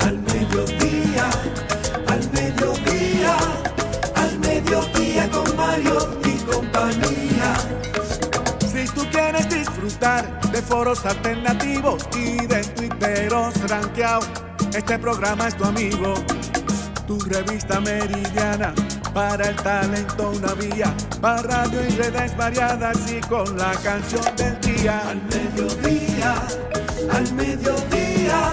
Al mediodía, al mediodía, al mediodía con Mariotti y compañía. Si tú quieres disfrutar de foros alternativos y de tuiteros rankeados, este programa es tu amigo. Tu revista meridiana para el talento una vía, para radio y redes variadas y con la canción del día. Al mediodía, al mediodía,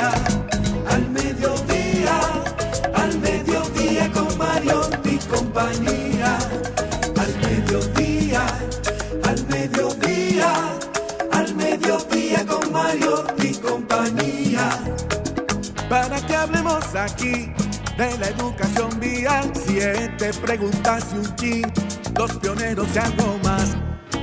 al mediodía, al mediodía con Mario y compañía. Al mediodía, al mediodía, al mediodía con Mario y compañía para que hablemos aquí de la educación vial. Siete preguntas y un chin, los pioneros y algo más.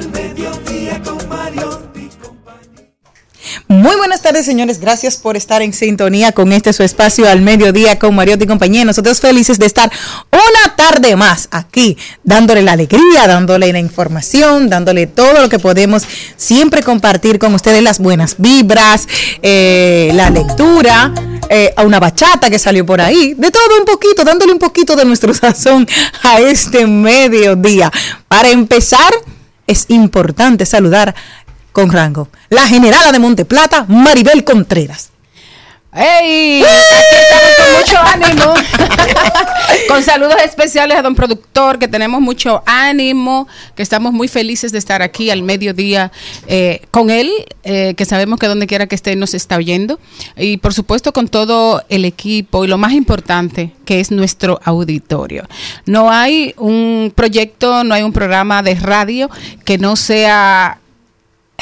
al mediodía con Mario. Muy buenas tardes, señores. Gracias por estar en sintonía con este su espacio al mediodía con Mariotti y compañía. Nosotros felices de estar una tarde más aquí, dándole la alegría, dándole la información, dándole todo lo que podemos siempre compartir con ustedes, las buenas vibras, eh, la lectura, eh, a una bachata que salió por ahí, de todo un poquito, dándole un poquito de nuestro sazón a este mediodía. Para empezar, es importante saludar con rango la generala de Monteplata, Maribel Contreras. ¡Ey! Aquí estamos con mucho ánimo. con saludos especiales a don productor, que tenemos mucho ánimo, que estamos muy felices de estar aquí al mediodía eh, con él, eh, que sabemos que donde quiera que esté nos está oyendo. Y por supuesto con todo el equipo y lo más importante, que es nuestro auditorio. No hay un proyecto, no hay un programa de radio que no sea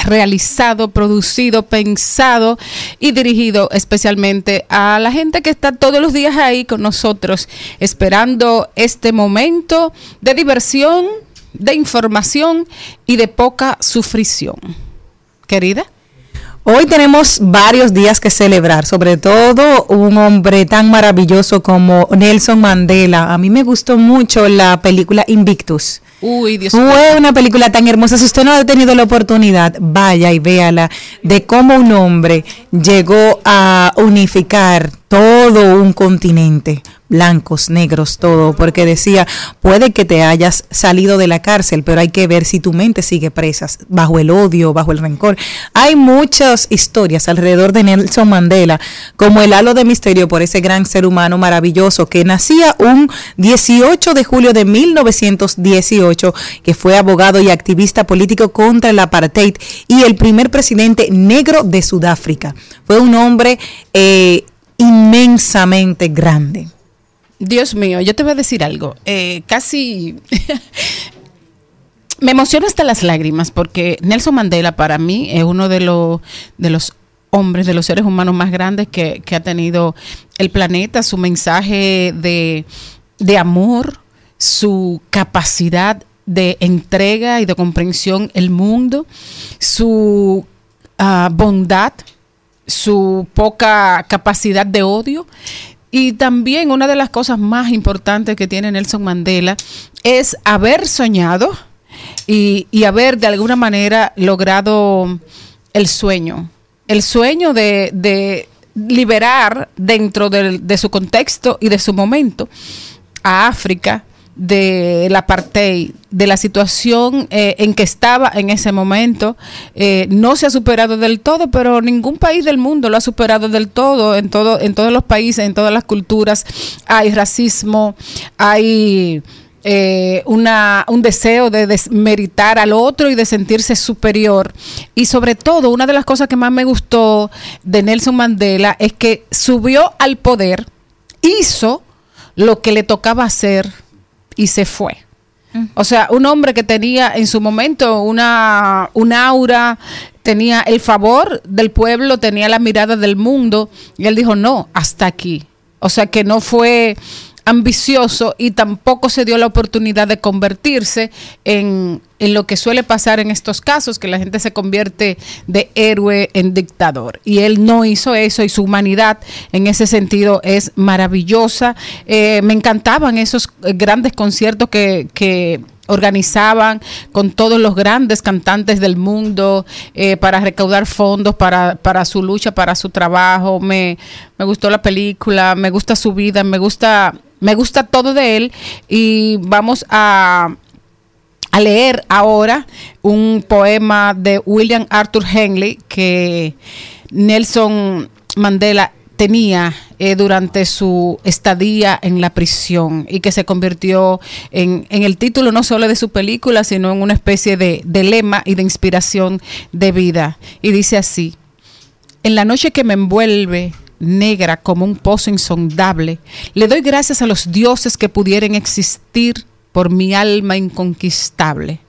realizado, producido, pensado y dirigido especialmente a la gente que está todos los días ahí con nosotros, esperando este momento de diversión, de información y de poca sufrición. Querida. Hoy tenemos varios días que celebrar, sobre todo un hombre tan maravilloso como Nelson Mandela. A mí me gustó mucho la película Invictus. Uy, Dios Fue una película tan hermosa. Si usted no ha tenido la oportunidad, vaya y véala de cómo un hombre llegó a unificar todo un continente, blancos, negros, todo, porque decía, puede que te hayas salido de la cárcel, pero hay que ver si tu mente sigue presa, bajo el odio, bajo el rencor. Hay muchas historias alrededor de Nelson Mandela, como el halo de misterio por ese gran ser humano maravilloso que nacía un 18 de julio de 1918, que fue abogado y activista político contra el apartheid y el primer presidente negro de Sudáfrica. Fue un hombre eh, inmensamente grande. Dios mío, yo te voy a decir algo. Eh, casi me emociona hasta las lágrimas porque Nelson Mandela para mí es uno de los de los hombres, de los seres humanos más grandes que, ha tenido el planeta. Su mensaje de, de amor, su capacidad de entrega y de comprensión el mundo, su ah, bondad, su poca capacidad de odio. Y también una de las cosas más importantes que tiene Nelson Mandela es haber soñado y, y haber de alguna manera logrado el sueño. El sueño de, de liberar dentro del- de su contexto y de su momento a África del apartheid, de la situación eh, en que estaba en ese momento. Eh, no se ha superado del todo, pero ningún país del mundo lo ha superado del todo. En, todo, en todos los países, en todas las culturas, hay racismo, hay eh, una, un deseo de desmeritar al otro y de sentirse superior. Y sobre todo, una de las cosas que más me gustó de Nelson Mandela es que subió al poder, hizo lo que le tocaba hacer y se fue. O sea, un hombre que tenía en su momento una, un aura, tenía el favor del pueblo, tenía la mirada del mundo, y él dijo, no, hasta aquí. O sea, que no fue ambicioso y tampoco se dio la oportunidad de convertirse en, en lo que suele pasar en estos casos, que la gente se convierte de héroe en dictador. Y él no hizo eso y su humanidad en ese sentido es maravillosa. Eh, me encantaban esos eh, grandes conciertos que... que organizaban con todos los grandes cantantes del mundo eh, para recaudar fondos para, para su lucha, para su trabajo. Me, me gustó la película, me gusta su vida, me gusta, me gusta todo de él y vamos a, a leer ahora un poema de William Arthur Henley que Nelson Mandela tenía eh, durante su estadía en la prisión y que se convirtió en, en el título no solo de su película, sino en una especie de, de lema y de inspiración de vida. Y dice así, en la noche que me envuelve negra como un pozo insondable, le doy gracias a los dioses que pudieran existir por mi alma inconquistable.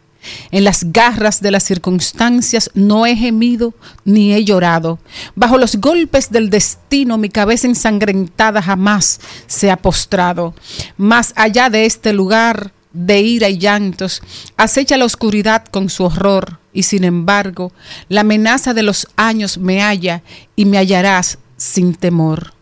En las garras de las circunstancias no he gemido ni he llorado. Bajo los golpes del destino mi cabeza ensangrentada jamás se ha postrado. Más allá de este lugar de ira y llantos, acecha la oscuridad con su horror y sin embargo la amenaza de los años me halla y me hallarás sin temor.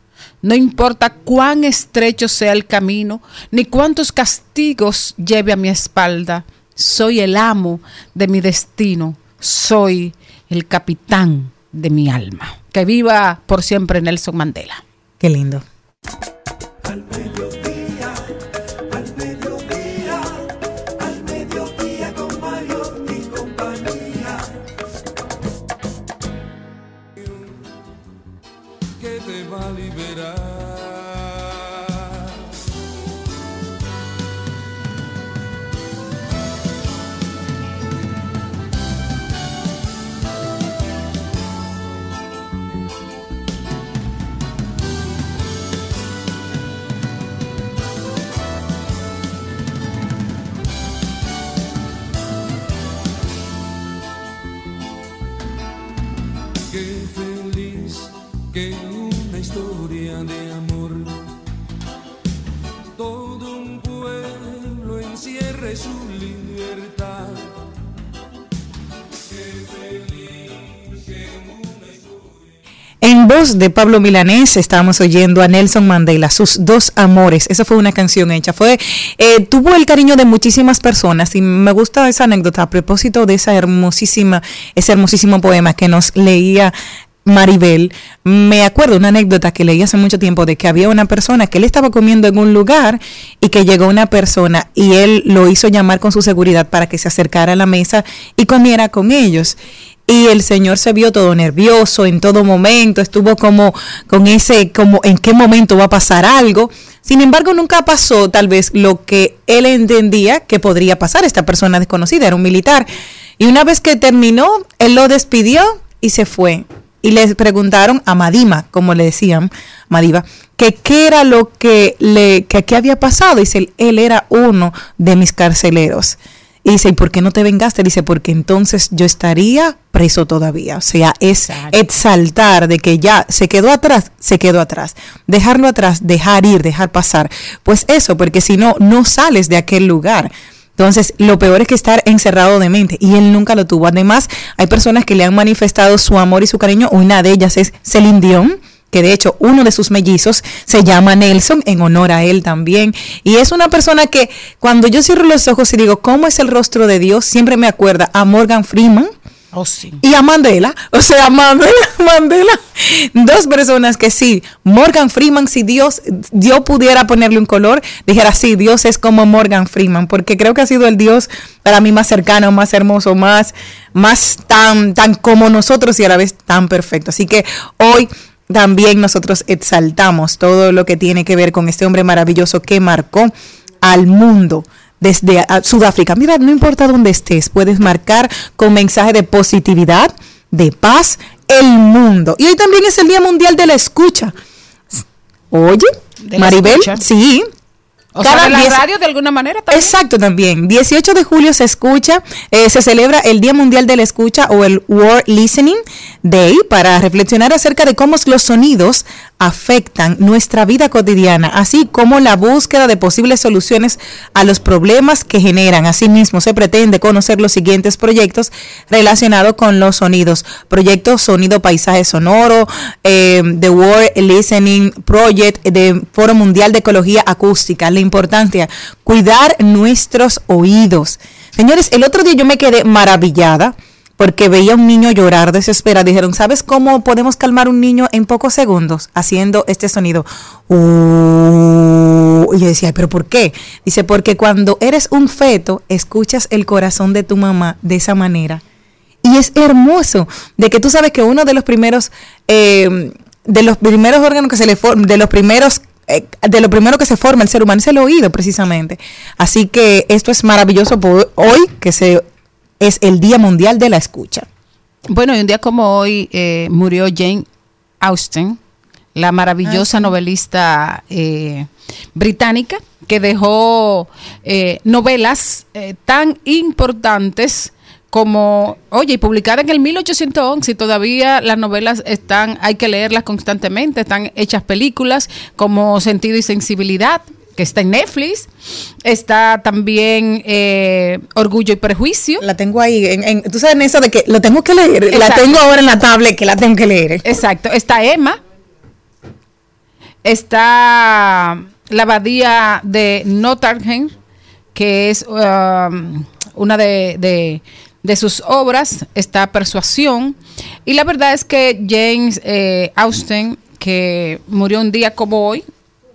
No importa cuán estrecho sea el camino, ni cuántos castigos lleve a mi espalda, soy el amo de mi destino, soy el capitán de mi alma. Que viva por siempre Nelson Mandela. Qué lindo. Voz de Pablo Milanés estábamos oyendo a Nelson Mandela, sus dos amores. Esa fue una canción hecha. Fue, eh, tuvo el cariño de muchísimas personas y me gusta esa anécdota a propósito de esa hermosísima, ese hermosísimo poema que nos leía Maribel. Me acuerdo una anécdota que leí hace mucho tiempo de que había una persona que él estaba comiendo en un lugar y que llegó una persona y él lo hizo llamar con su seguridad para que se acercara a la mesa y comiera con ellos. Y el señor se vio todo nervioso en todo momento, estuvo como con ese, como en qué momento va a pasar algo. Sin embargo, nunca pasó tal vez lo que él entendía que podría pasar. Esta persona desconocida era un militar. Y una vez que terminó, él lo despidió y se fue. Y le preguntaron a Madima, como le decían, Madiva, que qué era lo que le, que había pasado. Dice, él era uno de mis carceleros. Y dice, ¿y por qué no te vengaste? Dice, porque entonces yo estaría preso todavía. O sea, es Exacto. exaltar de que ya se quedó atrás, se quedó atrás. Dejarlo atrás, dejar ir, dejar pasar. Pues eso, porque si no, no sales de aquel lugar. Entonces, lo peor es que estar encerrado de mente y él nunca lo tuvo. Además, hay personas que le han manifestado su amor y su cariño. Una de ellas es Celine Dion que de hecho uno de sus mellizos se llama Nelson en honor a él también. Y es una persona que cuando yo cierro los ojos y digo, ¿cómo es el rostro de Dios? Siempre me acuerda a Morgan Freeman, Oh, sí. y a Mandela, o sea, Mandela, Mandela, dos personas que sí, Morgan Freeman, si Dios, Dios pudiera ponerle un color, dijera, sí, Dios es como Morgan Freeman, porque creo que ha sido el Dios para mí más cercano, más hermoso, más, más tan, tan como nosotros y a la vez tan perfecto. Así que hoy también nosotros exaltamos todo lo que tiene que ver con este hombre maravilloso que marcó al mundo desde a- Sudáfrica. Mira, no importa dónde estés, puedes marcar con mensaje de positividad, de paz, el mundo. Y hoy también es el Día Mundial de la Escucha. Oye, ¿De la Maribel, escucha? sí. O sea, de la radio de alguna manera también. Exacto, también. 18 de julio se escucha, eh, se celebra el Día Mundial de la Escucha o el World Listening Day para reflexionar acerca de cómo los sonidos afectan nuestra vida cotidiana, así como la búsqueda de posibles soluciones a los problemas que generan. Asimismo, se pretende conocer los siguientes proyectos relacionados con los sonidos. Proyecto Sonido Paisaje Sonoro, eh, The World Listening Project, de Foro Mundial de Ecología Acústica. La importancia, cuidar nuestros oídos. Señores, el otro día yo me quedé maravillada porque veía a un niño llorar desesperado. Dijeron, ¿sabes cómo podemos calmar un niño en pocos segundos? Haciendo este sonido. Uh, y yo decía, ¿pero por qué? Dice, porque cuando eres un feto, escuchas el corazón de tu mamá de esa manera. Y es hermoso de que tú sabes que uno de los primeros, eh, de los primeros órganos que se le de los primeros, eh, de lo primero que se forma el ser humano es el oído precisamente. Así que esto es maravilloso por hoy que se es el Día Mundial de la Escucha. Bueno, y un día como hoy eh, murió Jane Austen, la maravillosa novelista eh, británica que dejó novelas tan importantes como, oye, y publicada en el 1811 y todavía las novelas están, hay que leerlas constantemente, están hechas películas como Sentido y Sensibilidad, que está en Netflix, está también eh, Orgullo y Prejuicio, La tengo ahí, en, en- tú sabes en eso de que lo tengo que leer, la Exacto. tengo ahora en la tablet que la tengo que leer. Exacto. Está Emma. Está la abadía de Nottingham, que es um, una de, de- de sus obras. Está Persuasión. Y la verdad es que James eh, Austen, que murió un día como hoy,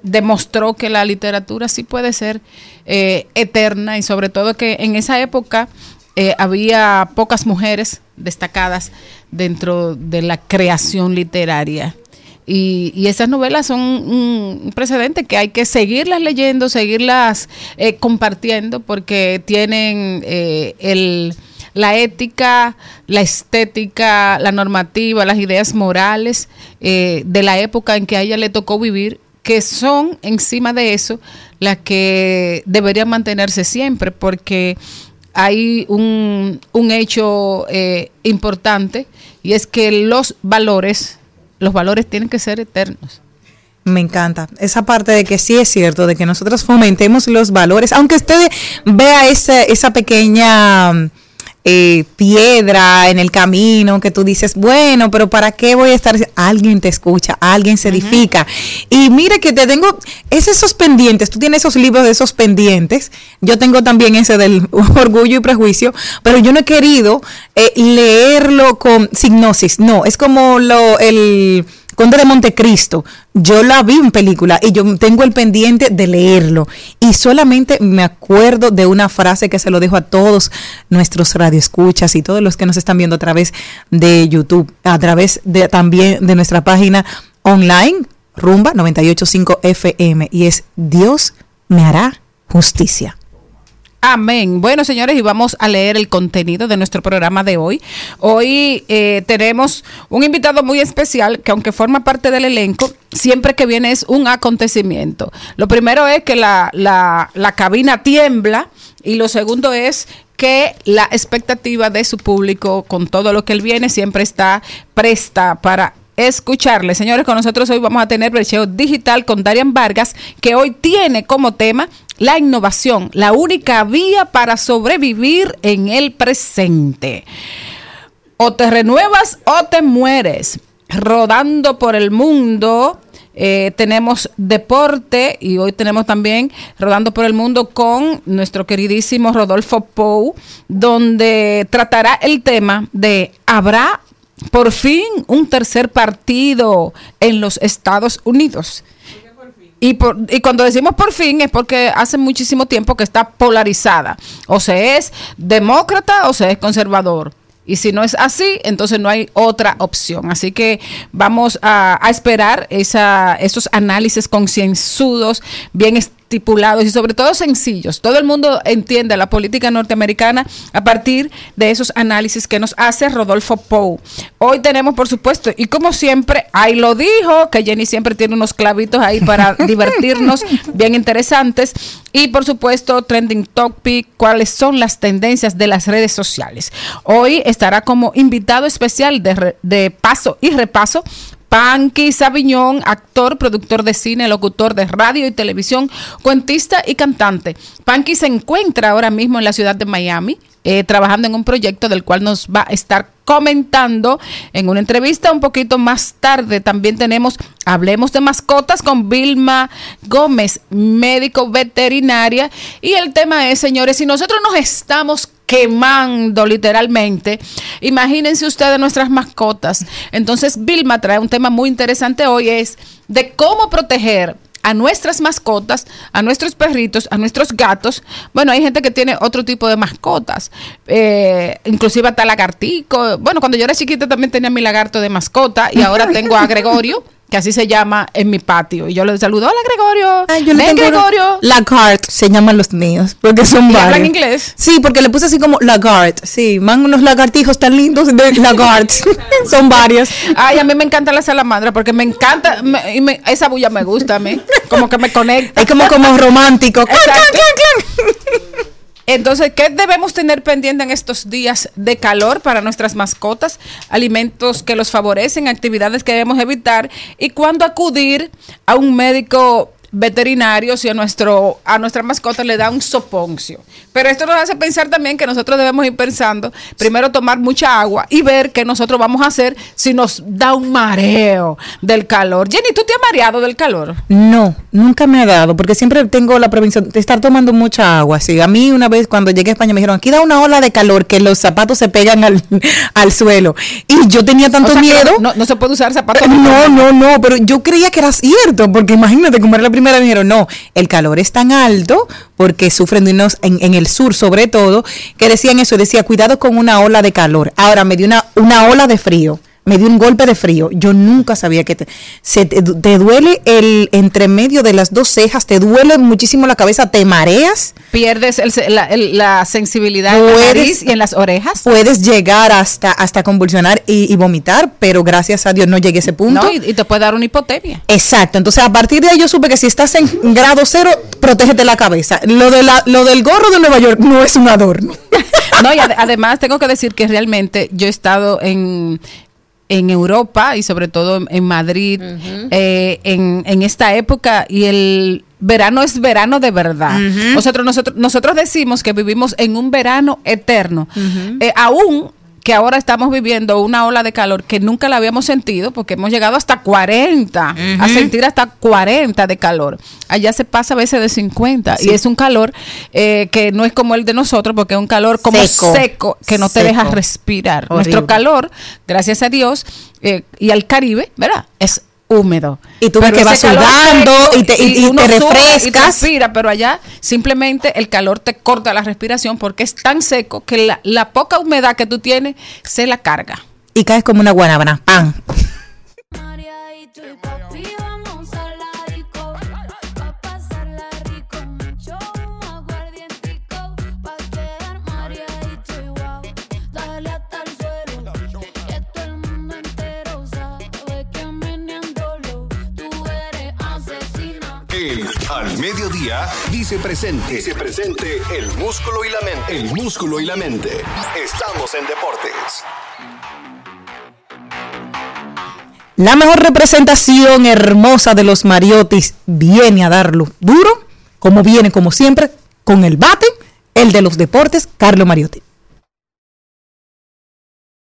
demostró que la literatura sí puede ser eh, eterna y sobre todo que en esa época eh, había pocas mujeres destacadas dentro de la creación literaria. Y, y esas novelas son un, precedente que hay que seguirlas leyendo, seguirlas eh, compartiendo, porque tienen eh, el, la ética, la estética, la normativa, las ideas morales eh, de la época en que a ella le tocó vivir, que son encima de eso las que deberían mantenerse siempre, porque hay un, un hecho eh, importante y es que los valores, los valores tienen que ser eternos. Me encanta esa parte de que sí es cierto, de que nosotros fomentemos los valores, aunque usted vea esa, esa pequeña eh, piedra en el camino que tú dices, bueno, pero ¿para qué voy a estar? Alguien te escucha, alguien se edifica. Y mire que te tengo, es esos pendientes, tú tienes esos libros de esos pendientes, yo tengo también ese del orgullo y prejuicio, pero yo no he querido eh, leerlo con signosis, no, es como lo, el... Conde de Montecristo, yo la vi en película y yo tengo el pendiente de leerlo y solamente me acuerdo de una frase que se lo dejo a todos nuestros radioescuchas y todos los que nos están viendo a través de YouTube, a través de también de nuestra página online Rumba 985 FM y es Dios me hará justicia. Amén. Bueno, señores, y vamos a leer el contenido de nuestro programa de hoy. Hoy eh, tenemos un invitado muy especial que aunque forma parte del elenco, siempre que viene es un acontecimiento. Lo primero es que la, la, la cabina tiembla y lo segundo es que la expectativa de su público con todo lo que él viene siempre está presta para escucharle. Señores, con nosotros hoy vamos a tener Bercheo Digital con Darian Vargas, que hoy tiene como tema la innovación, la única vía para sobrevivir en el presente. O te renuevas o te mueres. Rodando por el mundo. eh, tenemos deporte y hoy tenemos también Rodando por el Mundo con nuestro queridísimo Rodolfo Pou, donde tratará el tema de ¿habrá por fin un tercer partido en los Estados Unidos? Y, cuando decimos por fin es porque hace muchísimo tiempo que está polarizada. O se es demócrata o se es conservador. Y si no es así, entonces no hay otra opción. Así que vamos a, esperar esos análisis concienzudos, bien estipulados y sobre todo sencillos. Todo el mundo entiende la política norteamericana a partir de esos análisis que nos hace Rodolfo Pou. Hoy tenemos, por supuesto, y como siempre, ahí lo dijo, que Jenny siempre tiene unos clavitos ahí para divertirnos, bien interesantes. Y por supuesto, trending topic, cuáles son las tendencias de las redes sociales. Hoy estará como invitado especial de, de paso y repaso Panky Sabiñón, actor, productor de cine, locutor de radio y televisión, cuentista y cantante. Panky se encuentra ahora mismo en la ciudad de Miami, eh, trabajando en un proyecto del cual nos va a estar comentando en una entrevista un poquito más tarde. También tenemos Hablemos de mascotas con Vilma Gómez, médico veterinaria. Y el tema es, señores, si nosotros nos estamos quemando literalmente. Imagínense ustedes nuestras mascotas. Entonces, Vilma trae un tema muy interesante hoy, es de cómo proteger a nuestras mascotas, a nuestros perritos, a nuestros gatos. Bueno, hay gente que tiene otro tipo de mascotas, eh, inclusive hasta lagartico. Bueno, cuando yo era chiquita también tenía mi lagarto de mascota y ahora tengo a Gregorio, que así se llama en mi patio. Y yo le saludo, hola Gregorio. Ay, yo le tengo Gregorio. Lagarde se llaman los míos, porque son ¿Y varios. hablan inglés? Sí, porque le puse así como Lagarde. Sí, van unos lagartijos tan lindos de Lagarde. son varios. Ay, a mí me encanta la salamandra porque me encanta, me- y me- esa bulla me gusta a mí, como que me conecta. Es como como romántico. Clan, Exacto. Entonces, ¿qué debemos tener pendiente en estos días de calor para nuestras mascotas? Alimentos que los favorecen, actividades que debemos evitar y cuándo acudir a un médico veterinario si a nuestro a nuestra mascota le da un soponcio. Pero esto nos hace pensar también que nosotros debemos ir pensando, primero tomar mucha agua y ver qué nosotros vamos a hacer si nos da un mareo del calor. Jenny, ¿tú te has mareado del calor? No, nunca me ha dado, porque siempre tengo la prevención de estar tomando mucha agua. Sí, a mí una vez cuando llegué a España me dijeron, aquí da una ola de calor, que los zapatos se pegan al, al suelo. Y yo tenía tanto O sea, que miedo. No, no se puede usar zapatos. No, no, no, pero yo creía que era cierto, porque imagínate, como era la primera, me dijeron, no, el calor es tan alto, porque sufren de unos, en, en el sur sobre todo, que decían eso, decía, cuidado con una ola de calor. Ahora me dio una, una ola de frío. Me dio un golpe de frío. Yo nunca sabía que te, se te, te duele el entre medio de las dos cejas, te duele muchísimo la cabeza, te mareas, pierdes el la, el- la sensibilidad en la nariz y en las orejas. puedes llegar hasta, hasta convulsionar y, y vomitar, pero gracias a Dios no llegué a ese punto. ¿no? Y, y te puede dar una hipotermia. Exacto, entonces a partir de ahí yo supe que si estás en grado cero, protégete la cabeza. Lo, de la, lo del gorro de Nueva York no es un adorno. No, y ade- además tengo que decir que realmente yo he estado en, en Europa y sobre todo en, Madrid eh, en, en esta época y el verano es verano de verdad. nosotros, nosotros, nosotros decimos que vivimos en un verano eterno. Eh, aún que ahora estamos viviendo una ola de calor que nunca la habíamos sentido porque hemos llegado hasta 40, a sentir hasta 40 de calor. Allá se pasa a veces de 50 y es un calor eh, que no es como el de nosotros porque es un calor como Seco. seco, que no te Seco. deja respirar. Horrible. Nuestro calor, gracias a Dios, eh, y al Caribe, ¿verdad? Es húmedo. Y tú ves Pero que vas sudando seco y te- y- te refrescas. Y transpira, pero allá simplemente el calor te corta la respiración porque es tan seco que la, la poca humedad que tú tienes se la carga. Y caes como una guanábana. ¡Pam! Mediodía dice presente. Dice presente el músculo y la mente. El músculo y la mente. Estamos en deportes. La mejor representación hermosa de los Mariotis viene a darlo duro como viene, como siempre, con el bate, el de los deportes, Carlos Mariotti.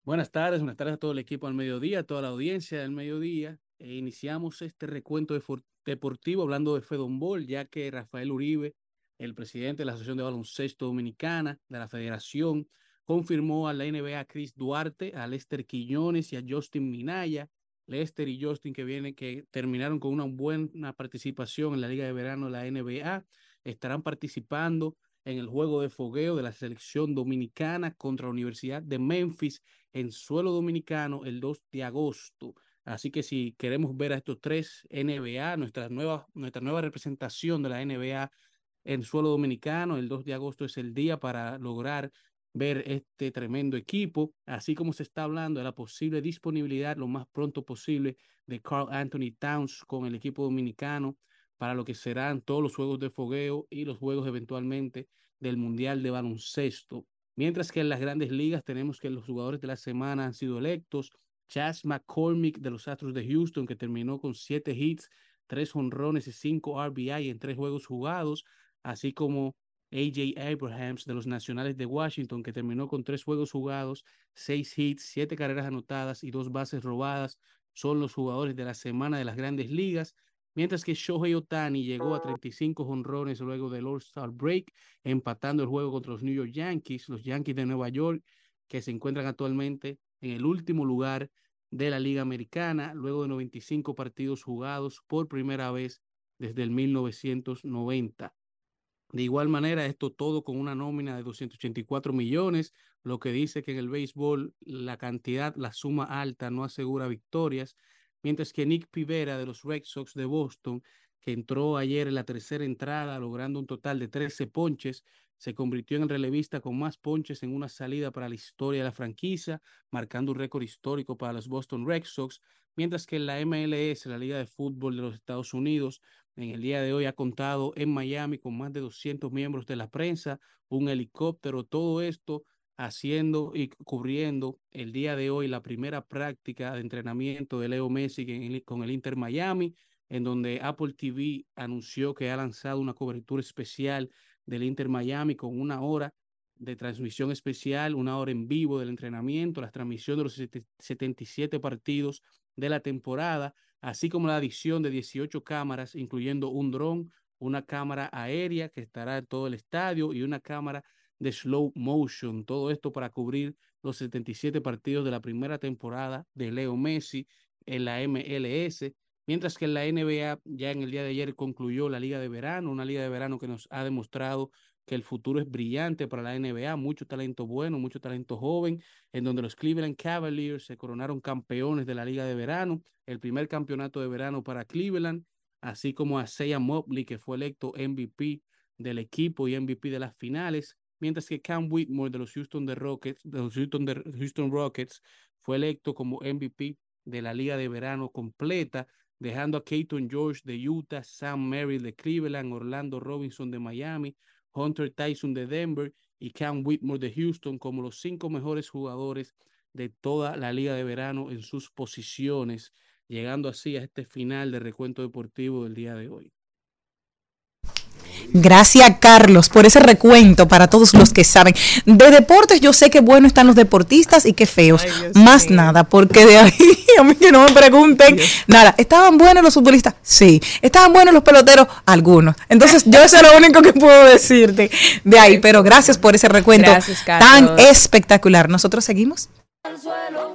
Buenas tardes, buenas tardes a todo el equipo al mediodía, a toda la audiencia del mediodía. E iniciamos este recuento de for- deportivo hablando de Fedombol, ya que Rafael Uribe, el presidente de la Asociación de Baloncesto Dominicana, de la Federación, confirmó a la NBA a Chris Duarte, a Lester Quiñones y a Justin Minaya. Lester y Justin que vienen, que terminaron con una buena participación en la Liga de Verano de la NBA, estarán participando en el juego de fogueo de la selección dominicana contra la Universidad de Memphis en suelo dominicano el 2 de agosto. Así que si queremos ver a estos tres NBA, nuestra nueva, nuestra nueva representación de la NBA en suelo dominicano, el 2 de agosto es el día para lograr ver este tremendo equipo, así como se está hablando de la posible disponibilidad lo más pronto posible de Carl Anthony Towns con el equipo dominicano para lo que serán todos los juegos de fogueo y los juegos eventualmente del Mundial de Baloncesto. Mientras que en las grandes ligas tenemos que los jugadores de la semana han sido electos. Chas McCormick de los Astros de Houston, que terminó con siete hits, tres honrones y cinco RBI en tres juegos jugados, así como AJ Abrahams de los Nacionales de Washington, que terminó con tres juegos jugados, seis hits, siete carreras anotadas y dos bases robadas, son los jugadores de la semana de las grandes ligas. Mientras que Shohei Otani llegó a 35 honrones luego del All-Star Break, empatando el juego contra los New York Yankees, los Yankees de Nueva York, que se encuentran actualmente en el último lugar de la Liga Americana, luego de 95 partidos jugados por primera vez desde el 1990. De igual manera, esto todo con una nómina de 284 millones, lo que dice que en el béisbol la cantidad, la suma alta no asegura victorias, mientras que Nick Pivera de los Red Sox de Boston, que entró ayer en la tercera entrada logrando un total de 13 ponches, se convirtió en el relevista con más ponches en una salida para la historia de la franquicia, marcando un récord histórico para los Boston Red Sox, mientras que la MLS, la Liga de Fútbol de los Estados Unidos, en el día de hoy ha contado en Miami con más de 200 miembros de la prensa, un helicóptero, todo esto haciendo y cubriendo el día de hoy la primera práctica de entrenamiento de Leo Messi con el Inter Miami, en donde Apple TV anunció que ha lanzado una cobertura especial del Inter Miami con una hora de transmisión especial, una hora en vivo del entrenamiento, la transmisión de los sete- 77 partidos de la temporada, así como la adición de 18 cámaras, incluyendo un dron, una cámara aérea que estará en todo el estadio y una cámara de slow motion. Todo esto para cubrir los 77 partidos de la primera temporada de Leo Messi en la MLS. Mientras que en la NBA ya en el día de ayer concluyó la Liga de Verano, una Liga de Verano que nos ha demostrado que el futuro es brillante para la NBA, mucho talento bueno, mucho talento joven, en donde los Cleveland Cavaliers se coronaron campeones de la Liga de Verano, el primer campeonato de verano para Cleveland, así como a Isaiah Mobley, que fue electo MVP del equipo y MVP de las finales, mientras que Cam Whitmore de los Houston, de Rockets, de los Houston, de Houston Rockets fue electo como MVP de la Liga de Verano completa, dejando a Keaton George de Utah, Sam Merrill de Cleveland, Orlando Robinson de Miami, Hunter Tyson de Denver y Cam Whitmore de Houston como los cinco mejores jugadores de toda la Liga de Verano en sus posiciones, llegando así a este final de recuento deportivo del día de hoy. Gracias, Carlos, por ese recuento para todos los que saben. De deportes, yo sé que bueno están los deportistas y que feos. Más nada, porque de ahí, a mí que no me pregunten. Nada, ¿estaban buenos los futbolistas? Sí. ¿Estaban buenos los peloteros? Algunos. Entonces, yo eso es lo único que puedo decirte de ahí. Pero gracias por ese recuento Gracias, tan espectacular. Nosotros seguimos. al suelo,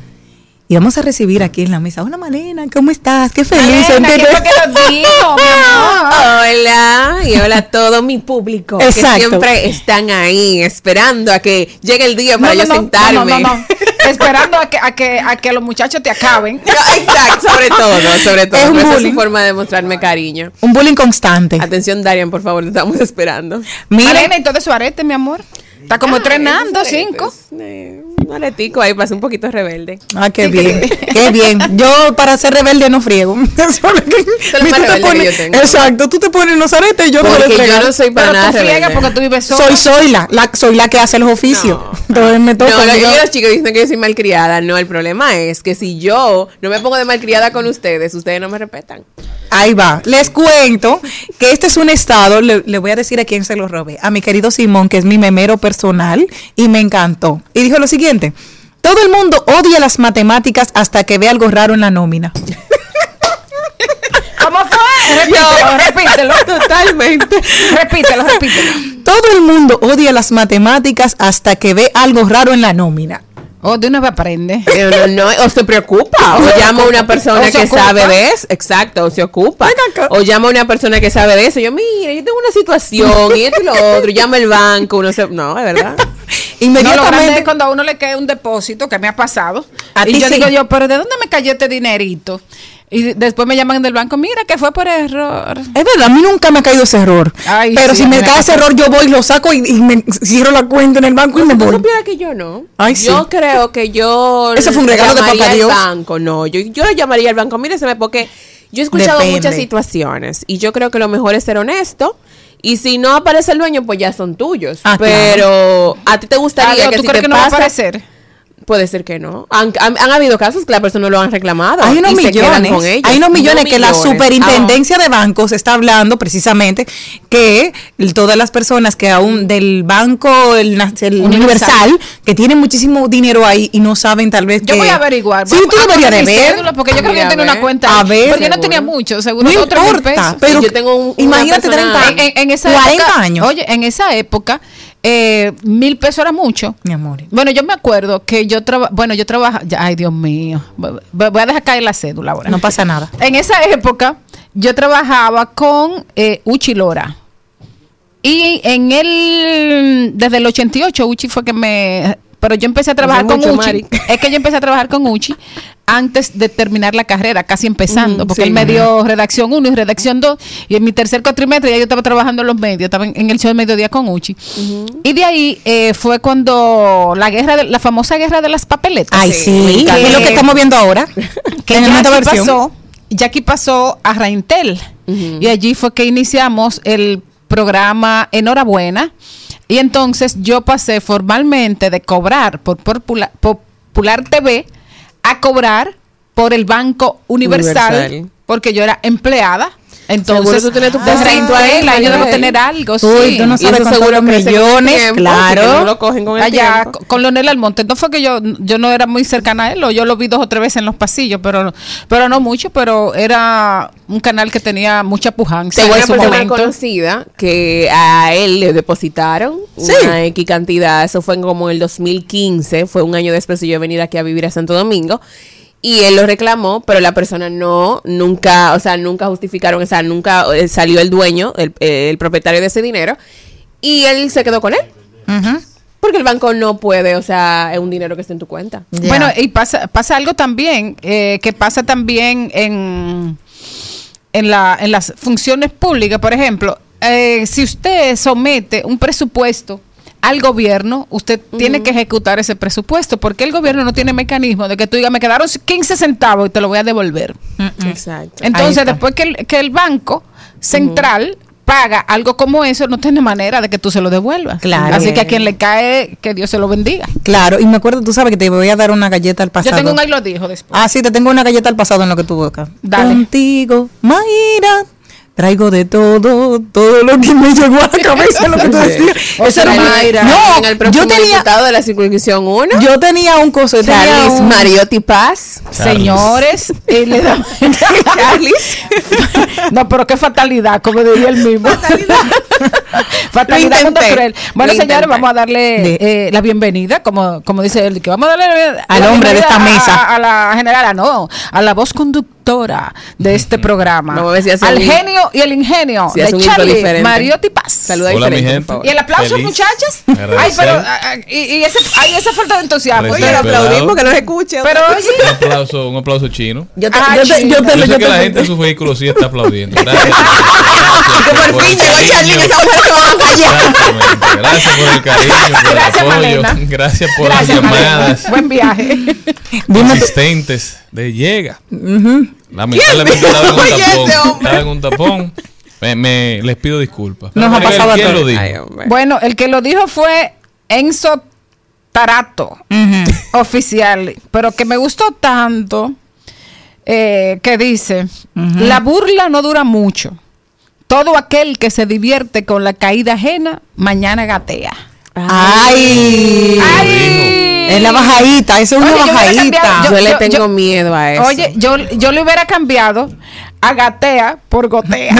Y vamos a recibir aquí en la mesa. Hola, Malena, ¿cómo estás? Qué feliz. Malena, ¿qué que lo dijo, mi amor? Hola y hola a todo mi público Exacto. que siempre están ahí esperando a que llegue el día para No, yo no, sentarme. No, no, no, no. Esperando a que, a, que, a que los muchachos te acaben. Exacto, sobre todo, sobre todo. Es un Esa es bullying. su forma de mostrarme cariño. Un bullying constante. Atención, Darian, por favor, te estamos esperando. Mira, Malena, y todo su arete, mi amor. Está como entrenando, cinco. Eh, un aretico ahí para ser un poquito rebelde. Ah, qué bien, qué bien. Yo para ser rebelde no friego. Eso es lo que- es lo Mi, más tú te rebelde que pones- yo tengo. Exacto, tú te pones los aretes y yo no Porque voy a yo fregar. no soy para Pero nada tú friegas rebelde. porque tú vives sola. Soy, soy la, la, soy la que hace los oficios. Entonces me toca. No, lo que yo- yo los chicos dicen que yo soy malcriada. No, el problema es que si yo no me pongo de malcriada con ustedes, ustedes no me respetan. Ahí va. Les cuento que este es un estado, le, le voy a decir a quién se lo robé. A mi querido Simón, que es mi memero personal, y me encantó. Y dijo lo siguiente. Todo el mundo odia las matemáticas hasta que ve algo raro en la nómina. ¿Cómo fue? Repítelo, repítelo. Totalmente. Repítelo, repítelo. Todo el mundo odia las matemáticas hasta que ve algo raro en la nómina. Oh, de una vez aprende. No, no, o se preocupa, o llama a una persona O que ocupa. sabe de eso, exacto, o se ocupa, o llama a una persona que sabe de eso, yo, mira, yo tengo una situación, y esto y lo otro, llama al banco, uno se, no, es verdad. No, Inmediatamente. cuando a uno le cae un depósito que me ha pasado. A y yo sí. digo yo, pero ¿de dónde me cayó este dinerito? Y después me llaman del banco, mira que fue por error. Es verdad, a mí nunca me ha caído ese error. Ay, pero sí, si me me cae ese error, yo voy, lo saco y, y me cierro la cuenta en el banco y me ¿Tú voy. supieras que yo no? Ay, sí. Yo creo que yo Ese fue un regalo de papá al Dios. banco, no, yo, yo le llamaría al banco, míreseme, porque yo he escuchado Depende. muchas situaciones, y yo creo que lo mejor es ser honesto, y si no aparece el dueño, pues ya son tuyos, Ah, pero a ti te gustaría Adiós, que ¿Tú si crees te que no va a aparecer? Puede ser que no. Han, han- han habido casos que la persona lo han reclamado. Hay unos y se quedan millones, con ellos. hay unos millones que la. Ah, superintendencia de bancos está hablando precisamente que todas las personas que aún del banco el, Universal. universal, que tienen muchísimo dinero ahí y no saben tal vez Yo que voy a averiguar. Sí, tú deberías de ver. cédula, Porque yo creo que yo tenía una cuenta. A ver, Porque yo no tenía mucho, seguro No importa, pesos. pero yo tengo un- imagínate persona- 30 en, en- en esa 40 época, años. Oye, en esa época, eh, mil pesos era mucho. Mi amor. Bueno, yo me acuerdo que yo trabajaba, bueno, yo trabajaba, ay Dios mío, voy a dejar caer la cédula ahora. No pasa nada. En esa época, yo trabajaba con eh, Uchi Lora. Y en el, desde el 88, Uchi fue que me, pero yo empecé a trabajar con mucho, Uchi. Mari. Es que yo empecé a trabajar con Uchi antes de terminar la carrera, casi empezando, Ujú, porque sí. él me dio redacción 1 y redacción 2. Y en mi tercer cuatrimestre ya yo estaba trabajando en los medios, estaba en, en el show del mediodía con Uchi. Y de ahí eh, fue cuando la guerra, de, la famosa guerra de las papeletas. Ay, Sí, que es lo que estamos viendo ahora. que en esta versión. pasó, Jackie pasó a Raintel y allí fue que iniciamos el programa Enhorabuena y entonces yo pasé formalmente de cobrar por Popula- Popular TV a cobrar por el Banco Universal, Universal. porque yo era empleada. Entonces, tú tienes tu Raintel, ahí yo debo tener algo, Uy, sí. tú no sabes seguro millones, tiempo, claro. no lo cogen con el Allá tiempo. con Leonel Almonte. No fue que yo, yo no era muy cercana a él, o yo lo vi dos o tres veces en los pasillos, pero, pero no mucho, pero era un canal que tenía mucha pujanza su persona momento. conocida que a él le depositaron Sí. una X cantidad, eso fue en como el 2015, fue un año después de yo venir aquí a vivir a Santo Domingo. Y él lo reclamó, pero la persona no, nunca, o sea, nunca justificaron, o sea, nunca eh, salió el dueño, el, eh, el propietario de ese dinero, y él se quedó con él. Ujú. Porque el banco no puede, o sea, es un dinero que está en tu cuenta. Bueno, y pasa, pasa algo también, eh, que pasa también en, en, la, en las funciones públicas, por ejemplo, eh, si usted somete un presupuesto al gobierno, usted tiene que ejecutar ese presupuesto, porque el gobierno no tiene mecanismo de que tú digas, me quedaron 15 centavos y te lo voy a devolver. Exacto. Entonces, después que el, que el banco central paga algo como eso, no tiene manera de que tú se lo devuelvas. Claro. Así que a quien le cae, que Dios se lo bendiga. Claro, y me acuerdo, tú sabes que te voy a dar una galleta al pasado. Yo tengo un ahí lo dijo después. Ah, sí, te tengo una galleta al pasado en lo que tú buscas. Dale. Contigo, Mayra. Traigo de todo, todo lo que me llegó a la cabeza, lo que tú decías. O Eso era Mayra. en No, el yo tenía, diputado de la circunscripción 1, yo tenía un coso, Charles un- Mariotti Paz. Señores, y le damos- Charles. no, pero qué fatalidad, como diría el mismo. fatalidad contra intenté, cruel. Bueno, señores, intenté. vamos a darle eh, la bienvenida, como, como dice él, que vamos a darle Al la hombre de esta mesa. A, a la general, no, a la voz conductora de este programa. Vamos a ver si hace Al un- genio y el ingenio si de un Charlie diferente. Mariotti Paz. Saluda Hola, mi diferente, gente. por favor. Y el aplauso, Feliz. muchachas. Ay, Agradecer. pero ah, ah, y, y ese, ay, esa falta de entusiasmo. Oye, aplaudimos que nos escuche. pero oye, Un aplauso, un aplauso chino. Yo te, Ah, yo te- yo te- Yo yo sé te- que la gente en sus vehículos sí está aplaudiendo. Gracias. Que por fin el llegó cariño. Charly, que esa mujer se va a callar. Exactamente. Gracias por el cariño, por Gracias, el apoyo. Malena. Gracias por Gracias, las llamadas. Buen viaje. Dime tú- consistentes de llega. Lamentablemente ¿Quién estaba en. Estaba en un tapón. Me, me- les pido disculpas. Nos ha pasado a ¿Quién todos. lo dijo? Ay. Bueno, el que lo dijo fue Enzo Tarato, oficial, pero que me gustó tanto eh, que dice, la burla no dura mucho. Todo aquel que se divierte con la caída ajena, mañana gatea. Ay. ¡Ay! Es la bajadita, eso es una yo bajadita. Yo, yo- le tengo yo- miedo a eso. Oye, yo, yo le hubiera cambiado a gatea por gotea.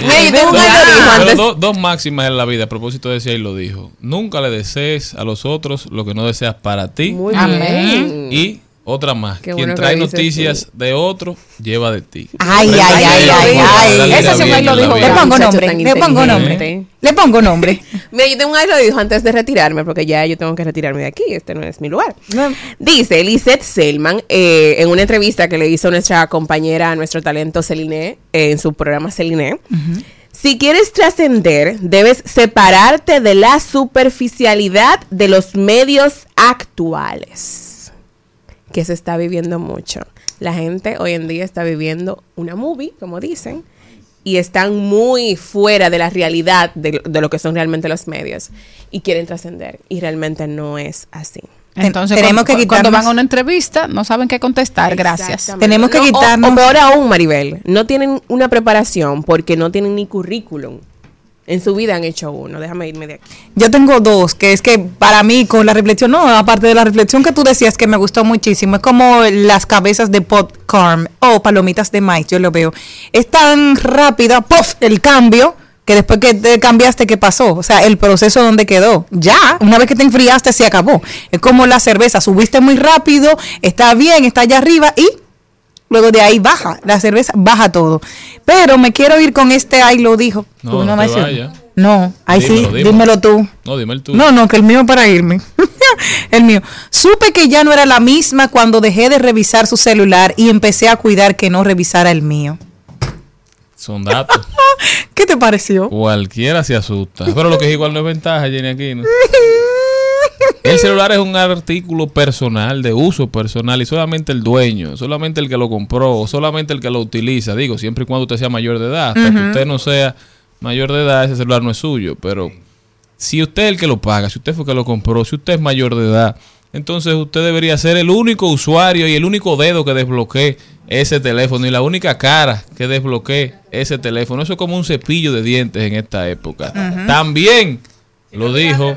Mira, yo tengo un Pero- algoritmo pero antes- do- dos máximas en la vida, a propósito de eso, y lo dijo. Nunca le desees a los otros lo que no deseas para ti. Muy Amén. bien. Y otra más. Qué Quien bueno que trae noticias de otro, lleva de ti. Ay, ay, Ay, ay, ay, sí me lo dijo. Le pongo nombre, le pongo nombre. Le pongo nombre. Mira, yo tengo un algoritmo antes de retirarme, porque ya yo tengo que retirarme de aquí, este no es mi lugar. Dice Lisette Selman, eh, en una entrevista que le hizo nuestra compañera, nuestro talento Celine, eh, en su programa Celine, si quieres trascender, debes separarte de la superficialidad de los medios actuales, que se está viviendo mucho. La gente hoy en día está viviendo una movie, como dicen, y están muy fuera de la realidad de, de lo que son realmente los medios y quieren trascender y realmente no es así. Entonces, Tenemos cuando, que cuando van a una entrevista, no saben qué contestar. Gracias. Tenemos que No, o- quitarnos- O, peor aún, Maribel, no tienen una preparación porque no tienen ni currículum. En su vida han hecho uno. Déjame irme de aquí. Yo tengo dos, que es que para mí con la reflexión, no, aparte de la reflexión que tú decías que me gustó muchísimo, es como las cabezas de popcorn o palomitas de maíz, yo lo veo. Es tan rápida, ¡puff! el cambio, que después que te cambiaste, ¿qué pasó? O sea, el proceso donde quedó. Ya, una vez que te enfriaste, se acabó. Es como la cerveza, subiste muy rápido, está bien, está allá arriba y luego de ahí baja, la cerveza baja todo. Pero me quiero ir con este, ahí lo dijo. No, no me. No, ahí sí, Dímelo, dímelo. dímelo tú. No, dime el tú. No, no, que el mío para irme. el mío. Supe que ya no era la misma cuando dejé de revisar su celular y empecé a cuidar que no revisara el mío. Son datos. ¿Qué te pareció? Cualquiera se asusta. Pero lo que es igual no es ventaja, Jenny Aquino. El celular es un artículo personal, de uso personal, y solamente el dueño, solamente el que lo compró, o solamente el que lo utiliza, digo, siempre y cuando usted sea mayor de edad. Hasta que usted no sea mayor de edad, ese celular no es suyo. Pero si usted es el que lo paga, si usted fue el que lo compró, si usted es mayor de edad, entonces usted debería ser el único usuario y el único dedo que desbloquee ese teléfono y la única cara que desbloquee ese teléfono. Eso es como un cepillo de dientes en esta época. También lo dijo.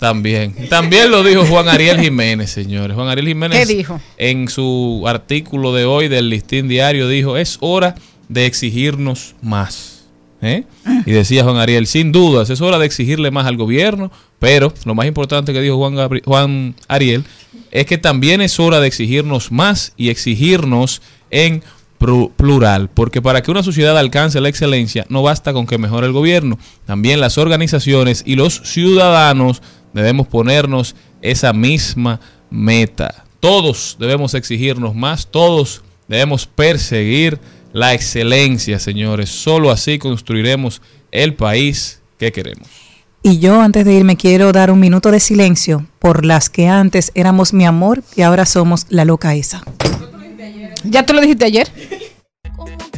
También. También lo dijo Juan Ariel Jiménez, señores. Juan Ariel Jiménez. ¿Qué dijo? En su artículo de hoy del Listín Diario dijo, es hora de exigirnos más. ¿Eh? Y decía Juan Ariel, sin dudas, es hora de exigirle más al gobierno, pero lo más importante que dijo Juan, Juan Ariel es que también es hora de exigirnos más y exigirnos en plural, porque para que una sociedad alcance la excelencia no basta con que mejore el gobierno, también las organizaciones y los ciudadanos debemos ponernos esa misma meta. Todos debemos exigirnos más, todos debemos perseguir la excelencia, señores. Solo así construiremos el país que queremos. Y yo antes de irme quiero dar un minuto de silencio por las que antes éramos mi amor y ahora somos la loca esa. ¿Ya tú lo dijiste ayer?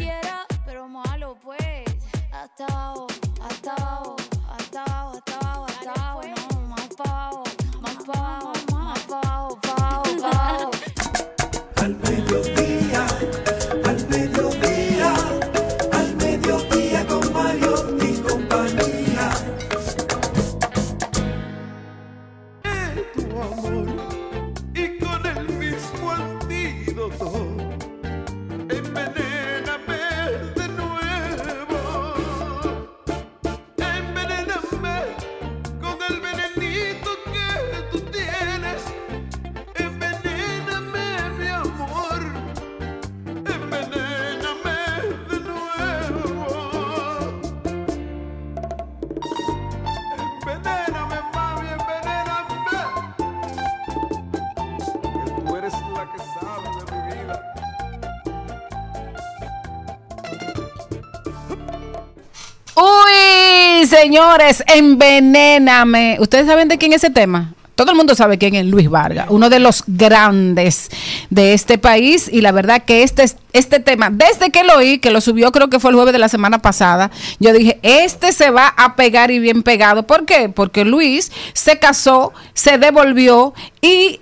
Señores, envenéname. ¿Ustedes saben de quién es ese tema? Todo el mundo sabe quién es Luis Vargas, uno de los grandes de este país. Y la verdad que este, este tema, desde que lo oí, que lo subió creo que fue el jueves de la semana pasada, yo dije, este se va a pegar y bien pegado. ¿Por qué? Porque Luis se casó, se devolvió y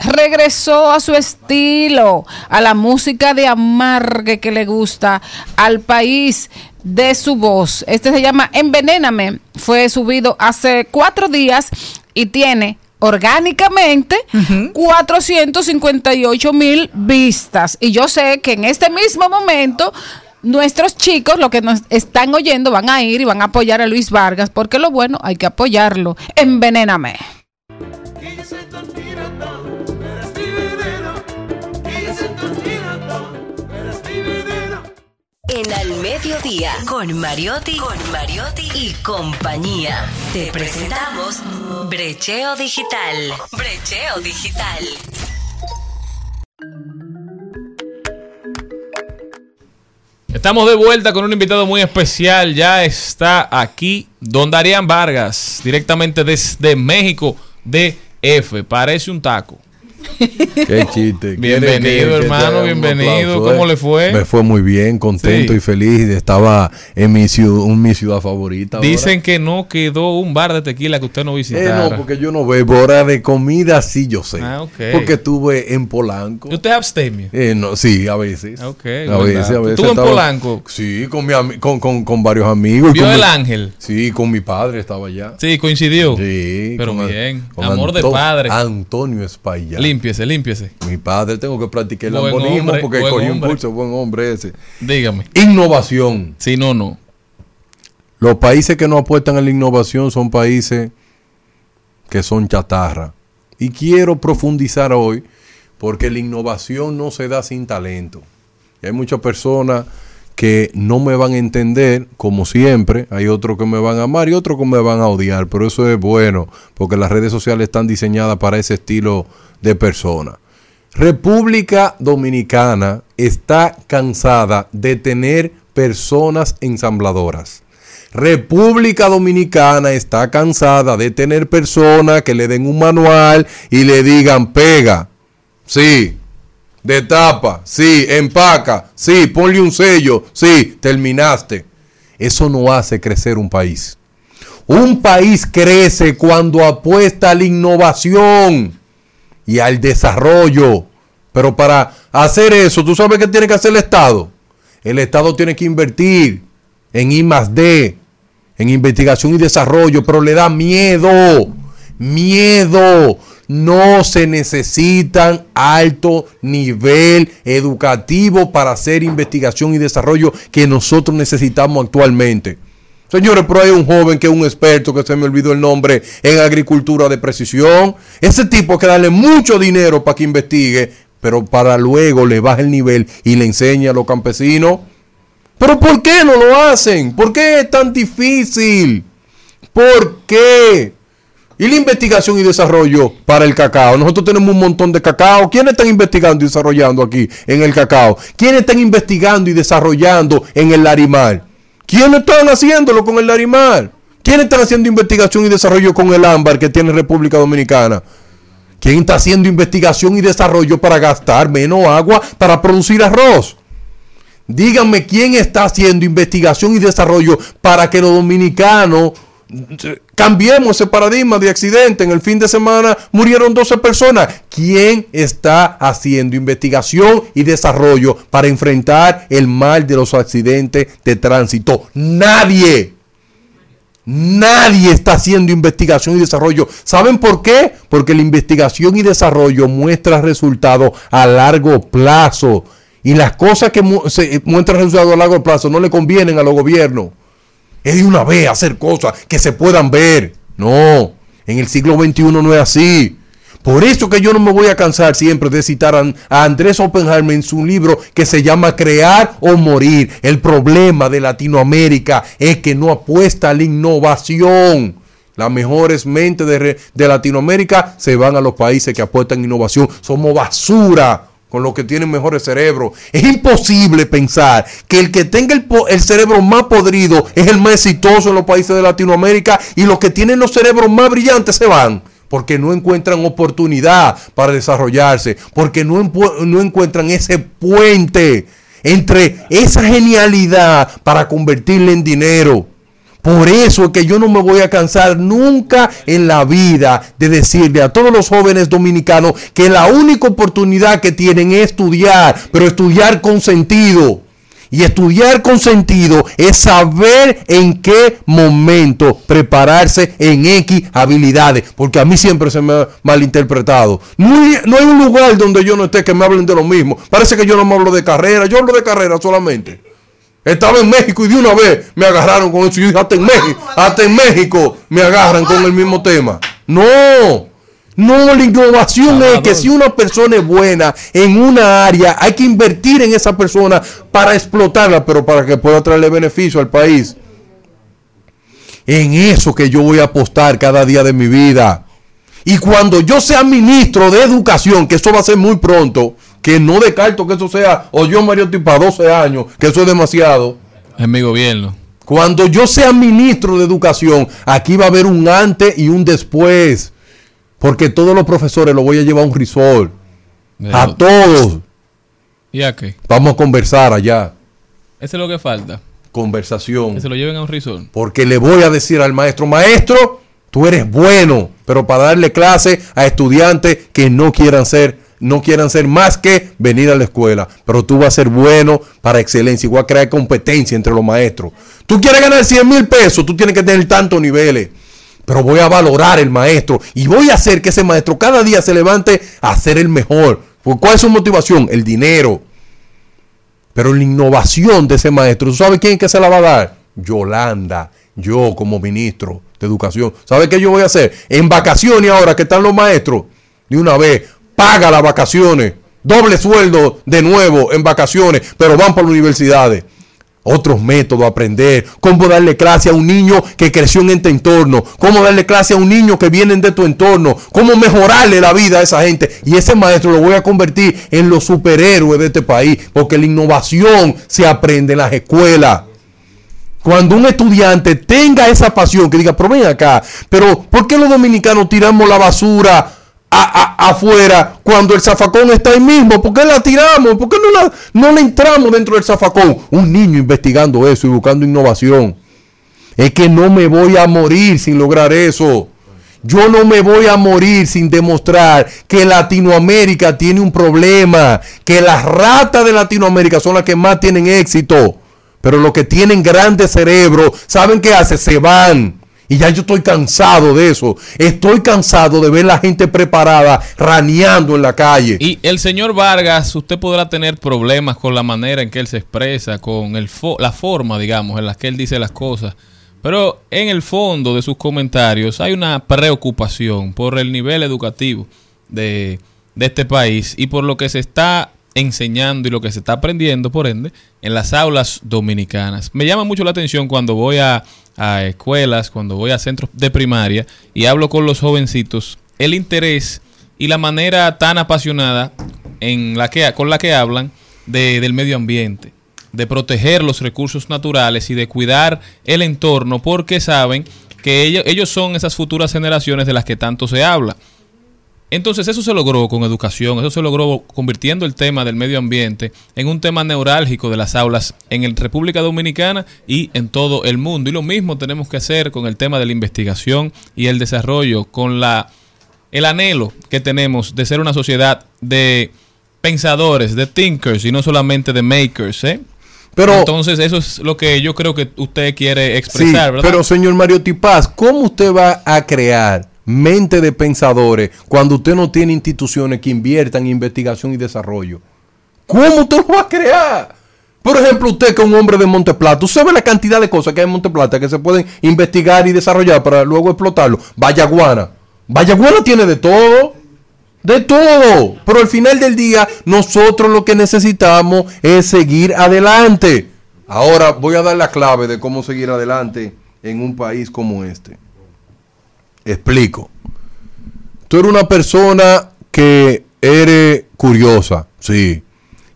regresó a su estilo, a la música de amargue que le gusta, al país de su voz. Este se llama Envenéname. Fue subido hace cuatro días y tiene orgánicamente 458 mil vistas. Y yo sé que en este mismo momento nuestros chicos, los que nos están oyendo, van a ir y van a apoyar a Luis Vargas, porque lo bueno hay que apoyarlo. Envenéname. En Al Mediodía, con Mariotti, con Mariotti y compañía. Te presentamos Brecheo Digital. Brecheo Digital. Estamos de vuelta con un invitado muy especial. Ya está aquí Don Darían Vargas, directamente desde México, de F. Parece un taco. Qué chiste. Bienvenido, ¿Quiere que- que te hermano, bienvenido. aplauso, ¿Cómo eh? le fue? Me fue muy bien, contento Sí. y feliz. Estaba en mi ciudad, un- mi ciudad favorita. ahora. Dicen que no quedó un bar de tequila que usted no Eh, visitara. no, porque yo no bebo. Hora de comida sí yo sé. Ah, ok. Porque estuve en Polanco. ¿Usted es abstemio? Eh, no, sí, a veces. Ok, a buen veces, a veces. ¿Estuvo en Polanco? Sí, con, mi con, con, con varios amigos. ¿Vio con el mi- ángel? Sí, con mi padre estaba allá. Sí, coincidió. Sí. Pero con- bien. con Amor de padre. Antonio Espaillat. Límpiese, límpiese. Mi padre, tengo que practicar el Buen lambonismo hombre, porque cogí un curso, buen hombre ese. Dígame. Innovación. Si no, no. Los países que no apuestan a la innovación son países que son chatarra. Y quiero profundizar hoy porque la innovación no se da sin talento. Y hay muchas personas que no me van a entender, como siempre. Hay otros que me van a amar y otros que me van a odiar. Pero eso es bueno, porque las redes sociales están diseñadas para ese estilo de persona. República Dominicana está cansada de tener personas ensambladoras. República Dominicana está cansada de tener personas que le den un manual y le digan pega, sí, de tapa, sí, empaca, sí, ponle un sello, sí, terminaste. Eso no hace crecer un país. Un país crece cuando apuesta a la innovación y al desarrollo. Pero para hacer eso, ¿tú sabes qué tiene que hacer el Estado? El Estado tiene que invertir en I más D, en investigación y desarrollo, pero le da miedo, miedo. No se necesitan alto nivel educativo para hacer investigación y desarrollo que nosotros necesitamos actualmente. Señores, pero hay un joven que es un experto, que se me olvidó el nombre, en agricultura de precisión. Ese tipo hay que darle mucho dinero para que investigue, pero para luego le baja el nivel y le enseña a los campesinos. Pero ¿por qué no lo hacen? ¿Por qué es tan difícil? ¿Por qué? Y la investigación y desarrollo para el cacao. Nosotros tenemos un montón de cacao. ¿Quiénes están investigando y desarrollando aquí en el cacao? ¿Quiénes están investigando y desarrollando en el larimar? ¿Quiénes están haciéndolo con el larimar? ¿Quiénes están haciendo investigación y desarrollo con el ámbar que tiene República Dominicana? ¿Quién está haciendo investigación y desarrollo para gastar menos agua para producir arroz? Díganme quién está haciendo investigación y desarrollo para que los dominicanos cambiemos ese paradigma de accidente. En el fin de semana murieron 12 personas. ¿Quién está haciendo investigación y desarrollo para enfrentar el mal de los accidentes de tránsito? Nadie. Nadie está haciendo investigación y desarrollo. ¿Saben por qué? Porque la investigación y desarrollo muestra resultados a largo plazo. Y las cosas que se muestran resultados a largo plazo no le convienen a los gobiernos. Es de una vez hacer cosas que se puedan ver. No, en el siglo XXI no es así. Por eso que yo no me voy a cansar siempre de citar a, Andrés Oppenheimer en su libro que se llama Crear o Morir. El problema de Latinoamérica es que no apuesta a la innovación. Las mejores mentes de, de Latinoamérica se van a los países que apuestan innovación. Somos basura con los que tienen mejores cerebros. Es imposible pensar que el que tenga el, cerebro más podrido es el más exitoso en los países de Latinoamérica y los que tienen los cerebros más brillantes se van. Porque no encuentran oportunidad para desarrollarse, porque no, no encuentran ese puente entre esa genialidad para convertirla en dinero. Por eso es que yo no me voy a cansar nunca en la vida de decirle a todos los jóvenes dominicanos que la única oportunidad que tienen es estudiar, pero estudiar con sentido. Y estudiar con sentido es saber en qué momento prepararse en X habilidades. Porque a mí siempre se me ha malinterpretado. No hay, no hay un lugar donde yo no esté que me hablen de lo mismo. Parece que yo no me hablo de carrera. Yo hablo de carrera solamente. Estaba en México y de una vez me agarraron con eso. Y yo dije, hasta en México, hasta en México me agarran con el mismo tema. No, no, la innovación es que si una persona es buena en una área, hay que invertir en esa persona para explotarla, pero para que pueda traerle beneficio al país. En eso que yo voy a apostar cada día de mi vida. Y cuando yo sea ministro de educación, que eso va a ser muy pronto, que no descarto que eso sea, o yo Mario Tipa 12 años, que eso es demasiado. En mi gobierno. Cuando yo sea ministro de educación, aquí va a haber un antes y un después. Porque todos los profesores los voy a llevar a un resort. A todos. ¿Y a qué? Vamos a conversar allá. Eso es lo que falta. Conversación. Que se lo lleven a un resort. Porque le voy a decir al maestro, maestro, tú eres bueno, pero para darle clase a estudiantes que no quieran ser, no quieran ser más que venir a la escuela. Pero tú vas a ser bueno para excelencia y voy a crear competencia entre los maestros. Tú quieres ganar 100 mil pesos, tú tienes que tener tantos niveles. Pero voy a valorar el maestro y voy a hacer que ese maestro cada día se levante a ser el mejor. ¿Por ¿Cuál es su motivación? El dinero. Pero la innovación de ese maestro, ¿tú sabes quién que se la va a dar? Yolanda, yo como ministro de educación. ¿Sabe qué yo voy a hacer? En vacaciones ahora que están los maestros, de una vez, paga las vacaciones, doble sueldo de nuevo en vacaciones, pero van para las universidades. Otros métodos aprender, cómo darle clase a un niño que creció en este entorno, cómo darle clase a un niño que viene de tu entorno, cómo mejorarle la vida a esa gente. Y ese maestro lo voy a convertir en los superhéroes de este país, porque la innovación se aprende en las escuelas. Cuando un estudiante tenga esa pasión, que diga, pero ven acá, pero ¿por qué los dominicanos tiramos la basura afuera cuando el zafacón está ahí mismo? ¿Por qué la tiramos? ¿Por qué no, la, no le entramos dentro del zafacón? Un niño investigando eso y buscando innovación. Es que no me voy a morir sin lograr eso. Yo no me voy a morir sin demostrar que Latinoamérica tiene un problema, que las ratas de Latinoamérica son las que más tienen éxito. Pero los que tienen grandes cerebros, ¿saben qué hace? Se van. Y ya yo estoy cansado de eso. Estoy cansado de ver la gente preparada raneando en la calle. Y el señor Vargas, usted podrá tener problemas con la manera en que él se expresa, con el fo- la forma, digamos, en la que él dice las cosas. Pero en el fondo de sus comentarios hay una preocupación por el nivel educativo de, de este país y por lo que se está enseñando y lo que se está aprendiendo, por ende, en las aulas dominicanas. Me llama mucho la atención cuando voy a, a escuelas, cuando voy a centros de primaria y hablo con los jovencitos, el interés y la manera tan apasionada en la que, con la que hablan de- del medio ambiente, de proteger los recursos naturales y de cuidar el entorno, porque saben que ellos, ellos son esas futuras generaciones de las que tanto se habla. Entonces eso se logró con educación, eso se logró convirtiendo el tema del medio ambiente en un tema neurálgico de las aulas en el República Dominicana y en todo el mundo. Y lo mismo tenemos que hacer con el tema de la investigación y el desarrollo, con la el anhelo que tenemos de ser una sociedad de pensadores, de thinkers y no solamente de makers, ¿eh? Pero- entonces eso es lo que yo creo que usted quiere Sí, expresar, ¿verdad? pero señor Mario Tipaz, ¿cómo usted va a crear mente de pensadores cuando usted no tiene instituciones que inviertan en investigación y desarrollo? ¿Cómo usted lo va a crear? Por ejemplo, usted que es un hombre de Monteplata, ¿usted sabe la cantidad de cosas que hay en Monteplata que se pueden investigar y desarrollar para luego explotarlo? Vallaguana. Vallaguana tiene de todo. De todo. Pero al final del día, nosotros lo que necesitamos es seguir adelante. Ahora voy a dar la clave de cómo seguir adelante en un país como este. Explico. Tú eres una persona que eres curiosa, Sí.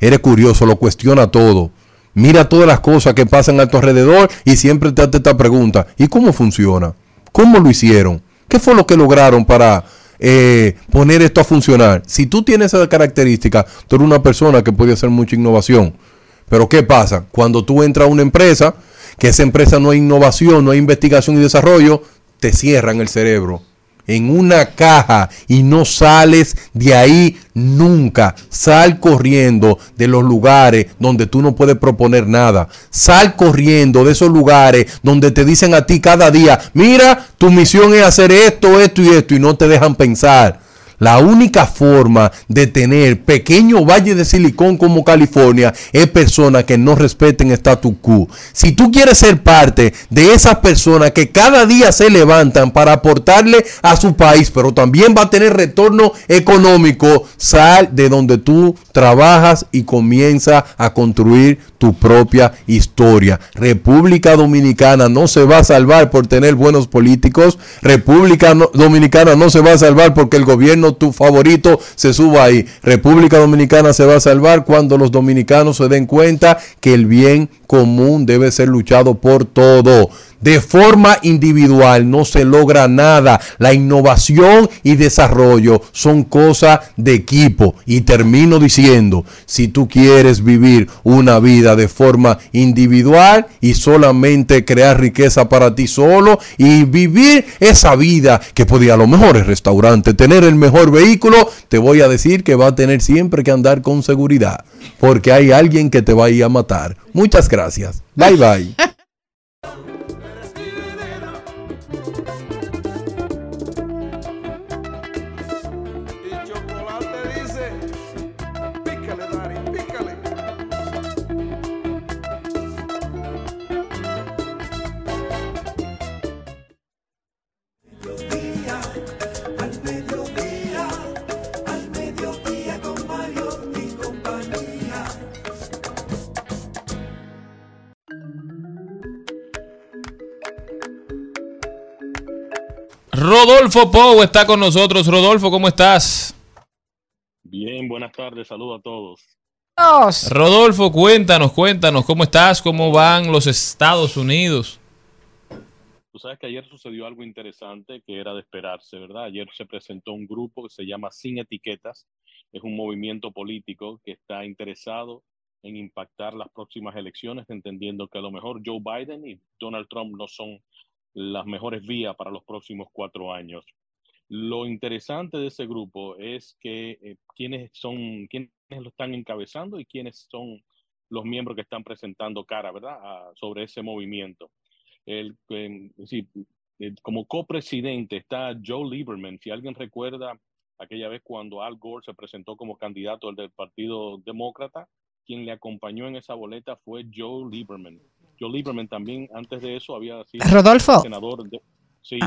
Eres curioso, lo cuestiona todo. Mira todas las cosas que pasan a tu alrededor y siempre te hace esta pregunta. ¿Y cómo funciona? ¿Cómo lo hicieron? ¿Qué fue lo que lograron para eh, poner esto a funcionar? Si tú tienes esa característica, tú eres una persona que puede hacer mucha innovación. Pero ¿qué pasa? Cuando tú entras a una empresa, que esa empresa no hay innovación, no hay investigación y desarrollo, te cierran el cerebro en una caja y no sales de ahí nunca. Sal corriendo de los lugares donde tú no puedes proponer nada. Sal corriendo de esos lugares donde te dicen a ti cada día, mira, tu misión es hacer esto, esto y esto y no te dejan pensar. La única forma de tener pequeño valle de silicón como California es personas que no respeten status quo. Si tú quieres ser parte de esas personas que cada día se levantan para aportarle a su país, pero también va a tener retorno económico, sal de donde tú trabajas y comienza a construir tu propia historia. República Dominicana no se va a salvar por tener buenos políticos. República Dominicana no se va a salvar porque el gobierno tu favorito se suba ahí. República Dominicana se va a salvar cuando los dominicanos se den cuenta que el bien común debe ser luchado por todo. De forma individual no se logra nada. La innovación y desarrollo son cosas de equipo. Y termino diciendo, si tú quieres vivir una vida de forma individual y solamente crear riqueza para ti solo y vivir esa vida que ir a los mejores restaurantes, tener el mejor vehículo, te voy a decir que va a tener siempre que andar con seguridad. Porque hay alguien que te va a ir a matar. Muchas gracias. Bye bye. Rodolfo Pou está con nosotros. Rodolfo, ¿cómo estás? Bien, buenas tardes, saludos a todos. Rodolfo, cuéntanos, cuéntanos, ¿cómo estás? ¿Cómo van los Estados Unidos? Tú sabes que ayer sucedió algo interesante que era de esperarse, ¿verdad? Ayer se presentó un grupo que se llama Sin Etiquetas. Es un movimiento político que está interesado en impactar las próximas elecciones, entendiendo que a lo mejor Joe Biden y Donald Trump no son las mejores vías para los próximos cuatro años. Lo interesante de ese grupo es que eh, quiénes son, quiénes lo están encabezando y quiénes son los miembros que están presentando cara, ¿verdad? A- sobre ese movimiento. El, eh, sí, eh, como copresidente está Joe Lieberman. Si alguien recuerda aquella vez cuando Al Gore se presentó como candidato del Partido Demócrata, quien le acompañó en esa boleta fue Joe Lieberman. Joe Lieberman también antes de eso había sido Rodolfo. senador de... Sí.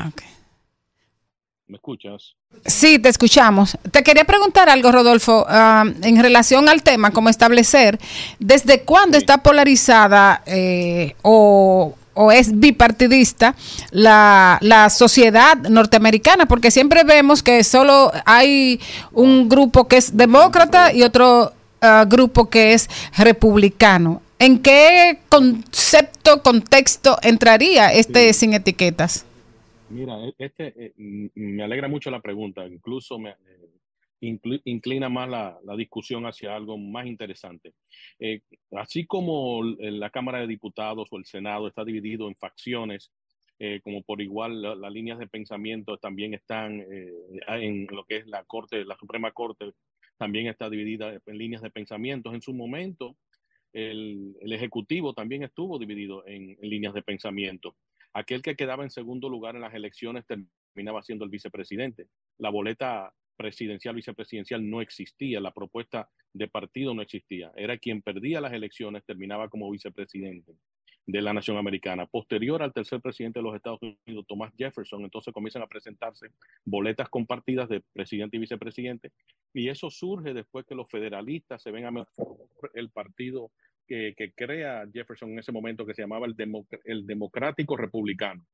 ¿Me escuchas? Sí, te escuchamos. Te quería preguntar algo, Rodolfo, ah, en relación al tema, como establecer, ¿desde cuándo está polarizada eh, o, o es bipartidista la, la sociedad norteamericana? Porque siempre vemos que solo hay un grupo que es demócrata y otro ah, grupo que es republicano. ¿En qué concepto, contexto entraría este sin etiquetas? Mira, e- este eh, me alegra mucho la pregunta, incluso me eh, inclina más la, la discusión hacia algo más interesante. Eh, así como l- la Cámara de Diputados o el Senado está dividido en facciones, eh, como por igual la- las líneas de pensamiento también están eh, en lo que es la Corte, la Suprema Corte, también está dividida en líneas de pensamientos. En su momento, el, el Ejecutivo también estuvo dividido en, en líneas de pensamiento. Aquel que quedaba en segundo lugar en las elecciones terminaba siendo el vicepresidente. La boleta presidencial, vicepresidencial no existía, la propuesta de partido no existía. Era quien perdía las elecciones, terminaba como vicepresidente de la nación americana. Posterior al tercer presidente de los Estados Unidos, Thomas Jefferson, entonces comienzan a presentarse boletas compartidas de presidente y vicepresidente, y eso surge después que los federalistas se ven a el partido que, crea Jefferson en ese momento, que se llamaba el, Democ- el Democrático Republicano.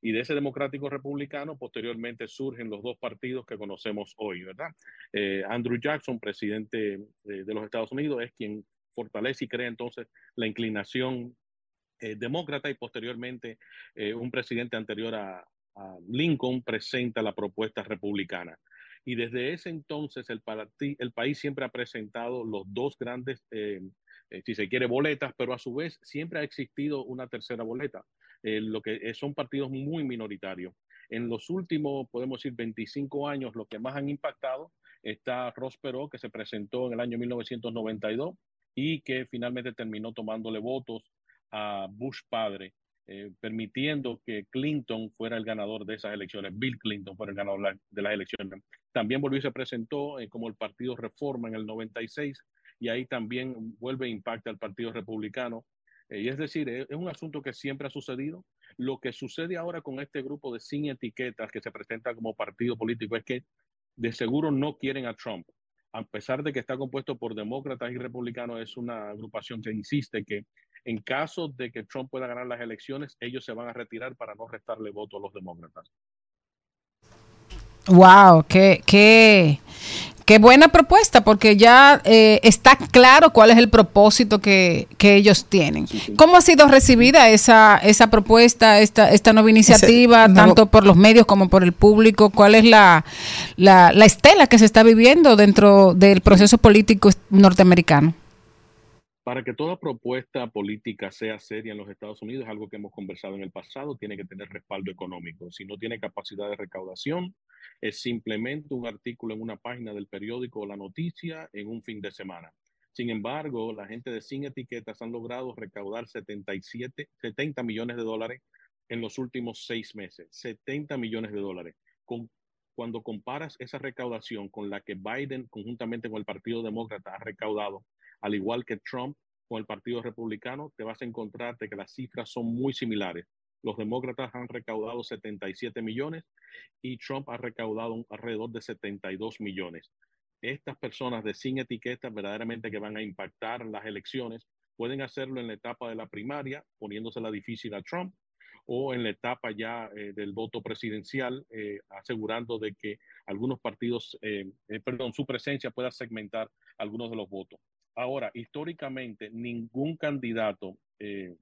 Y de ese democrático republicano, posteriormente surgen los dos partidos que conocemos hoy, ¿verdad? Eh, Andrew Jackson, presidente eh, de los Estados Unidos, es quien fortalece y crea entonces la inclinación eh, demócrata y posteriormente un presidente anterior a, Lincoln presenta la propuesta republicana. Y desde ese entonces el país siempre ha presentado los dos grandes, eh, eh, si se quiere, boletas, pero a su vez siempre ha existido una tercera boleta, eh, lo que eh, son partidos muy minoritarios. En los últimos, podemos decir, 25 años, lo que más han impactado está Ross Perot, que se presentó en el año 1992 y que finalmente terminó tomándole votos a Bush padre, eh, permitiendo que Clinton fuera el ganador de esas elecciones, Bill Clinton fuera el ganador de las elecciones. También volvió y se presentó como el Partido Reforma en el 96 y ahí también vuelve e impacta al Partido Republicano. Eh, y es decir, es, es un asunto que siempre ha sucedido. Lo que sucede ahora con este grupo de sin etiquetas que se presenta como partido político es que de seguro no quieren a Trump. A pesar de que está compuesto por demócratas y republicanos, es una agrupación que insiste que en caso de que Trump pueda ganar las elecciones, ellos se van a retirar para no restarle voto a los demócratas. Wow, qué, qué, qué buena propuesta, porque ya eh, está claro cuál es el propósito que, que ellos tienen. ¿Cómo ha sido recibida esa, esa propuesta, esta, esta nueva iniciativa, Ese nuevo- tanto por los medios como por el público? ¿Cuál es la, la, la estela que se está viviendo dentro del proceso político norteamericano? Para que toda propuesta política sea seria en los Estados Unidos, es algo que hemos conversado en el pasado, tiene que tener respaldo económico. Si no tiene capacidad de recaudación, es simplemente un artículo en una página del periódico o la noticia en un fin de semana. Sin embargo, la gente de Sin Etiquetas han logrado recaudar 77, 70 millones de dólares en los últimos seis meses. 70 millones de dólares. Con, cuando comparas esa recaudación con la que Biden, conjuntamente con el Partido Demócrata, ha recaudado, al igual que Trump con el Partido Republicano, te vas a encontrar de que las cifras son muy similares. Los demócratas han recaudado 77 millones y Trump ha recaudado alrededor de 72 millones. Estas personas de sin etiquetas verdaderamente que van a impactar las elecciones pueden hacerlo en la etapa de la primaria, poniéndosela difícil a Trump, o en la etapa ya eh, del voto presidencial, eh, asegurando de que algunos partidos, eh, perdón, su presencia pueda segmentar algunos de los votos. Ahora, históricamente, ningún candidato de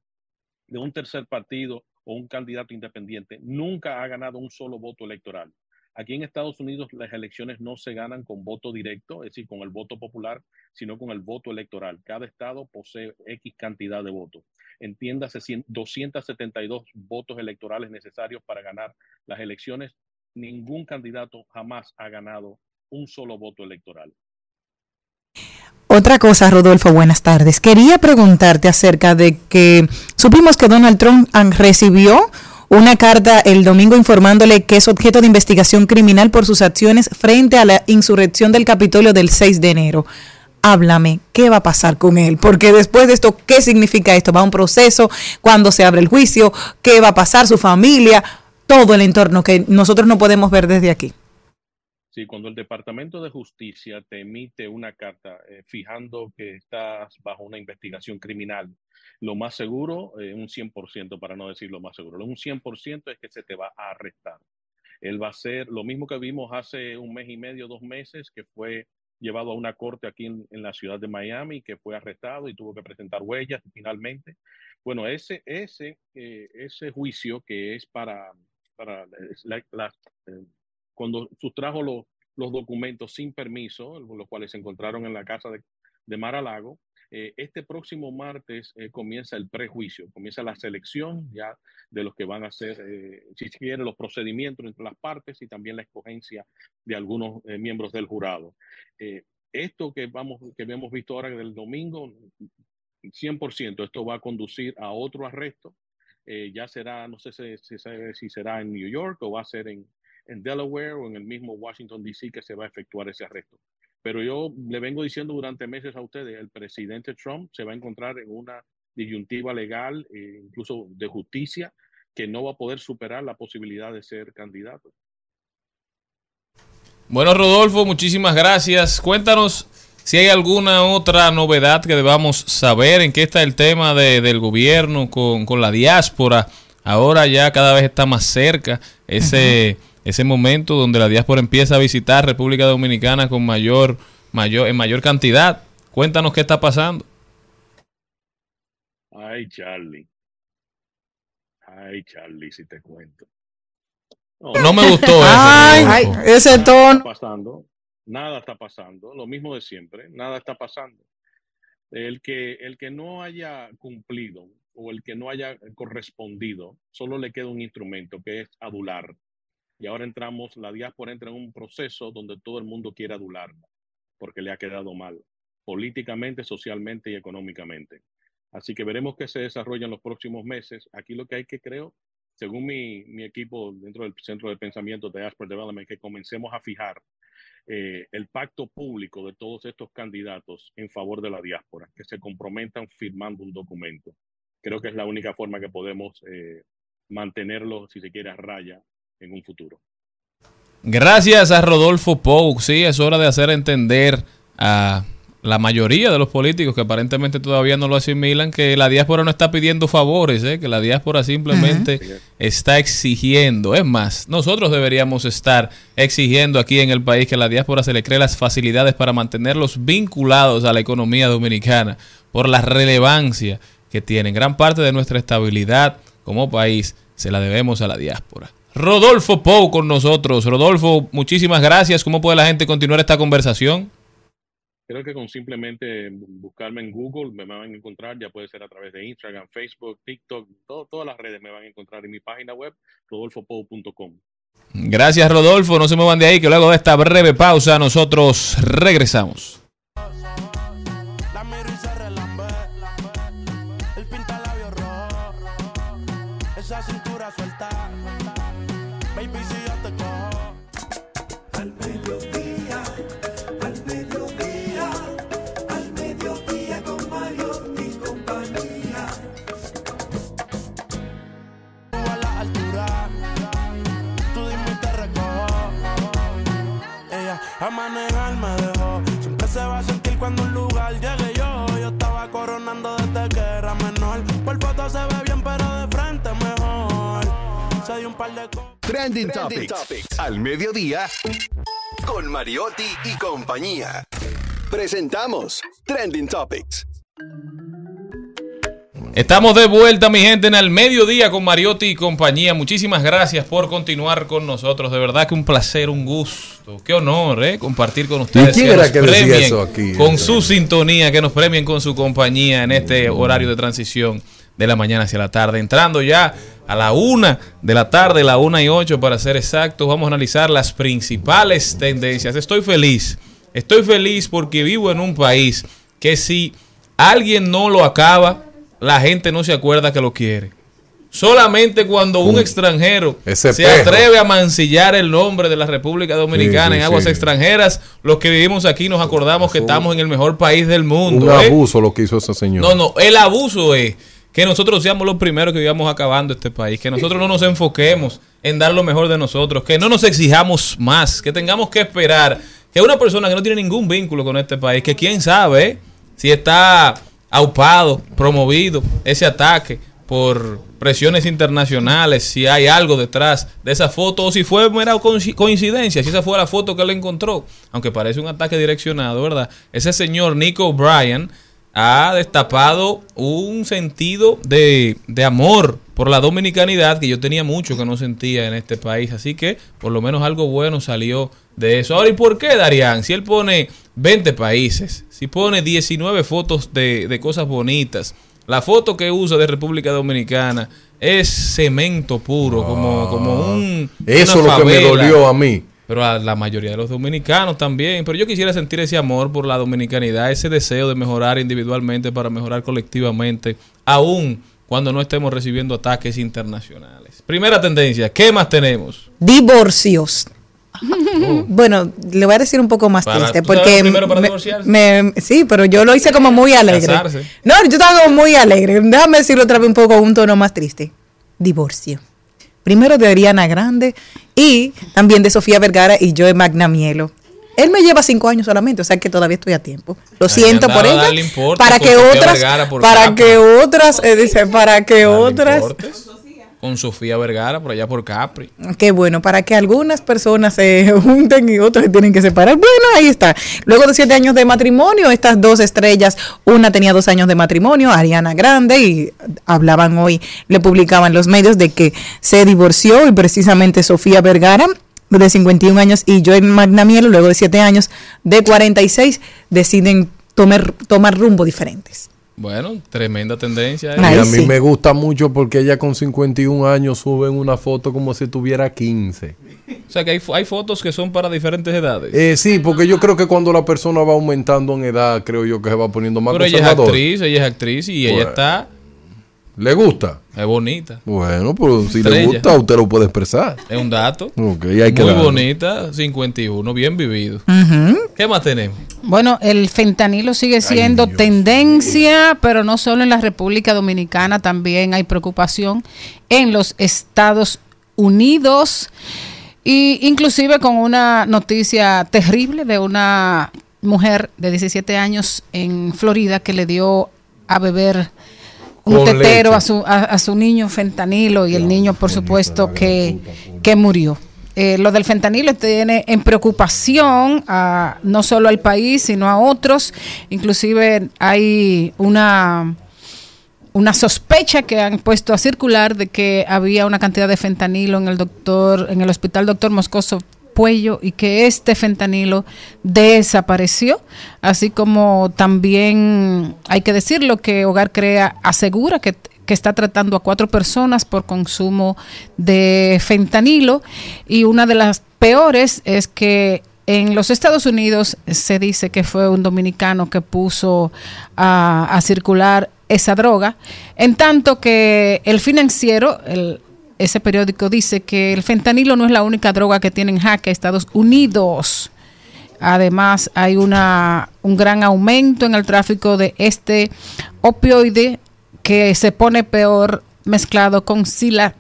un tercer partido o un candidato independiente nunca ha ganado un solo voto electoral. Aquí en Estados Unidos las elecciones no se ganan con voto directo, es decir, con el voto popular, sino con el voto electoral. Cada estado posee X cantidad de votos. Entiéndase, 100 272 votos electorales necesarios para ganar las elecciones. Ningún candidato jamás ha ganado un solo voto electoral. Otra cosa, Rodolfo, buenas tardes. Quería preguntarte acerca de que supimos que Donald Trump recibió una carta el domingo informándole que es objeto de investigación criminal por sus acciones frente a la insurrección del Capitolio del 6 de enero. Háblame, ¿qué va a pasar con él? Porque después de esto, ¿qué significa esto? ¿Va a un proceso? ¿Cuándo se abre el juicio? ¿Qué va a pasar? ¿Su familia? Todo el entorno que nosotros no podemos ver desde aquí. Sí, cuando el Departamento de Justicia te emite una carta eh, fijando que estás bajo una investigación criminal, lo más seguro, eh, un 100%, para no decir lo más seguro, un 100% es que se te va a arrestar. Él va a ser lo mismo que vimos hace un mes y medio, dos meses, que fue llevado a una corte aquí en, en la ciudad de Miami, que fue arrestado y tuvo que presentar huellas finalmente. Bueno, ese, ese, eh, ese juicio que es para, para la, la, eh, cuando sustrajo los, documentos sin permiso, los cuales se encontraron en la casa de, de Mar-a-Lago, eh, este próximo martes eh, comienza el prejuicio, comienza la selección ya de los que van a ser, eh, si quiere, los procedimientos entre las partes y también la escogencia de algunos eh, miembros del jurado. Esto que, vamos, que hemos visto ahora del domingo, 100%, esto va a conducir a otro arresto. Ya será, no sé si, si, será en New York o va a ser en, en Delaware o en el mismo Washington, D.C. que se va a efectuar ese arresto. Pero yo le vengo diciendo durante meses a ustedes, el presidente Trump se va a encontrar en una disyuntiva legal, eh, incluso de justicia, que no va a poder superar la posibilidad de ser candidato. Bueno, Rodolfo, muchísimas gracias. Cuéntanos si hay alguna otra novedad que debamos saber, en qué está el tema de, del gobierno con, con la diáspora Ahora ya cada vez está más cerca ese, ese momento donde la diáspora empieza a visitar República Dominicana con mayor, mayor, en mayor cantidad. Cuéntanos qué está pasando. Ay, Charlie. Ay, Charlie, si te cuento. No me gustó eso, Ay, Rodolfo. ese Nada tono. está pasando. Nada está pasando. Lo mismo de siempre. Nada está pasando. El que, el que no haya cumplido o el que no haya correspondido, solo le queda un instrumento que es adular. Y ahora entramos, la diáspora entra en un proceso donde todo el mundo quiere adularla, porque le ha quedado mal, políticamente, socialmente y económicamente. Así que veremos qué se desarrolla en los próximos meses. Aquí lo que hay que, creo, según mi, mi equipo dentro del Centro de Pensamiento de Diaspora Development, que comencemos a fijar eh, el pacto público de todos estos candidatos en favor de la diáspora, que se comprometan firmando un documento. Creo que es la única forma que podemos eh, mantenerlo, si se quiere, a raya en un futuro. Gracias a Rodolfo Pou. Sí, es hora de hacer entender a la mayoría de los políticos que aparentemente todavía no lo asimilan que la diáspora no está pidiendo favores, ¿eh? que la diáspora simplemente está exigiendo. Es más, nosotros deberíamos estar exigiendo aquí en el país que a la diáspora se le cree las facilidades para mantenerlos vinculados a la economía dominicana por la relevancia que tienen. Gran parte de nuestra estabilidad como país se la debemos a la diáspora. Rodolfo Pou con nosotros. Rodolfo, muchísimas gracias. ¿Cómo puede la gente continuar esta conversación? Creo que con simplemente buscarme en Google me van a encontrar, ya puede ser a través de Instagram, Facebook, TikTok, todo- todas las redes me van a encontrar en mi página web, rodolfopow.com. Gracias, Rodolfo. No se muevan de ahí, que luego de esta breve pausa nosotros regresamos. A manejar me dejó. Siempre se va a sentir cuando un lugar llegue yo. Yo estaba coronando desde que era menor. Por foto se ve bien, pero de frente mejor. Se dio un par de cosas. Trending Topics. Al mediodía con Mariotti y compañía. Presentamos Trending Topics. Estamos de vuelta, mi gente, en el mediodía con Mariotti y compañía. Muchísimas gracias por continuar con nosotros. De verdad que un placer, un gusto. Qué honor, ¿eh? Compartir con ustedes. quién que era nos que decía eso aquí? Con su sintonía, que nos premien con su compañía en este horario de transición de la mañana hacia la tarde. Entrando ya a la una de la tarde, la una y ocho para ser exactos, vamos a analizar las principales tendencias. Estoy feliz. Estoy feliz porque vivo en un país que si alguien no lo acaba, la gente no se acuerda que lo quiere. Solamente cuando un Un- extranjero se perro. atreve a mancillar el nombre de la República Dominicana Sí, sí, en aguas sí. extranjeras, los que vivimos aquí nos acordamos que estamos en el mejor país del mundo. Un ¿eh? abuso lo que hizo ese señor. No, no, el abuso es que nosotros seamos los primeros que vivamos acabando este país, que nosotros no nos enfoquemos en dar lo mejor de nosotros, que no nos exijamos más, que tengamos que esperar que una persona que no tiene ningún vínculo con este país, que quién sabe si está aupado, promovido ese ataque por presiones internacionales, si hay algo detrás de esa foto o si fue mera coinci- coincidencia, si esa fue la foto que él encontró, aunque parece un ataque direccionado, ¿verdad? Ese señor Nico Bryan ha destapado un sentido de, de amor por la dominicanidad que yo tenía mucho que no sentía en este país. Así que por lo menos algo bueno salió de eso. Ahora, ¿y por qué, Darían? Si él pone 20 países, si pone 19 fotos de, de cosas bonitas, la foto que usa de República Dominicana es cemento puro, como, como un... Eso es lo que me dolió a mí. Pero a la mayoría de los dominicanos también. Pero yo quisiera sentir ese amor por la dominicanidad, ese deseo de mejorar individualmente para mejorar colectivamente, aún cuando no estemos recibiendo ataques internacionales. Primera tendencia, ¿qué más tenemos? Divorcios. Bueno, le voy a decir un poco más Para- triste ¿tú sabes porque para me- divorciarse? me- sí, pero yo lo hice como muy alegre. Casarse. No, yo estaba como muy alegre. Déjame decirlo otra vez un poco un tono más triste. Divorcio. Primero de Ariana Grande y también de Sofía Vergara y Joe Magnamielo. Él me lleva cinco años solamente, o sea que todavía estoy a tiempo. Lo siento por ella. importe Para que otras, Vergara por para capa. que otras, eh, dice, para que otras. Con Sofía Vergara por allá por Capri. Qué bueno, para que algunas personas se junten y otras se tienen que separar. Bueno, ahí está. Luego de siete años de matrimonio, estas dos estrellas, una tenía dos años de matrimonio, Ariana Grande, y hablaban hoy, le publicaban los medios de que se divorció y precisamente Sofía Vergara de 51 años y Joel Magnamielo, luego de siete años de 46, deciden tomar, tomar rumbo diferentes. Bueno, tremenda tendencia. ¿eh? Y a mí me gusta mucho porque ella con 51 años sube una foto como si tuviera 15. O sea que hay, hay fotos que son para diferentes edades. Eh, sí, porque yo creo que cuando la persona va aumentando en edad, creo yo que se va poniendo más Pero ella es conservador. actriz, ella es actriz y ella Bueno. está... ¿Le gusta? Es bonita. Bueno, pero si le gusta, usted lo puede expresar. Es un dato. Ok, hay que Muy darlo. bonita, 51, bien vivido. ¿Qué más tenemos? Bueno, el fentanilo sigue siendo tendencia, pero no solo en la República Dominicana, también hay preocupación en los Estados Unidos y inclusive con una noticia terrible de una mujer de 17 años en Florida que le dio a beber un tetero a su, a, a su niño fentanilo y el niño por supuesto que, que murió. Eh, lo del fentanilo tiene en preocupación a, no solo al país, sino a otros. Inclusive hay una, una sospecha que han puesto a circular de que había una cantidad de fentanilo en el doctor, en el hospital doctor Moscoso Puello y que este fentanilo desapareció, así como también hay que decirlo que Hogar Crea asegura que, que está tratando a cuatro personas por consumo de fentanilo. Y una de las peores es que en los Estados Unidos se dice que fue un dominicano que puso a, a circular esa droga, en tanto que el financiero, el, ese periódico dice que el fentanilo no es la única droga que tiene en jaque Estados Unidos. Además, hay una, un gran aumento en el tráfico de este opioide que se pone peor mezclado con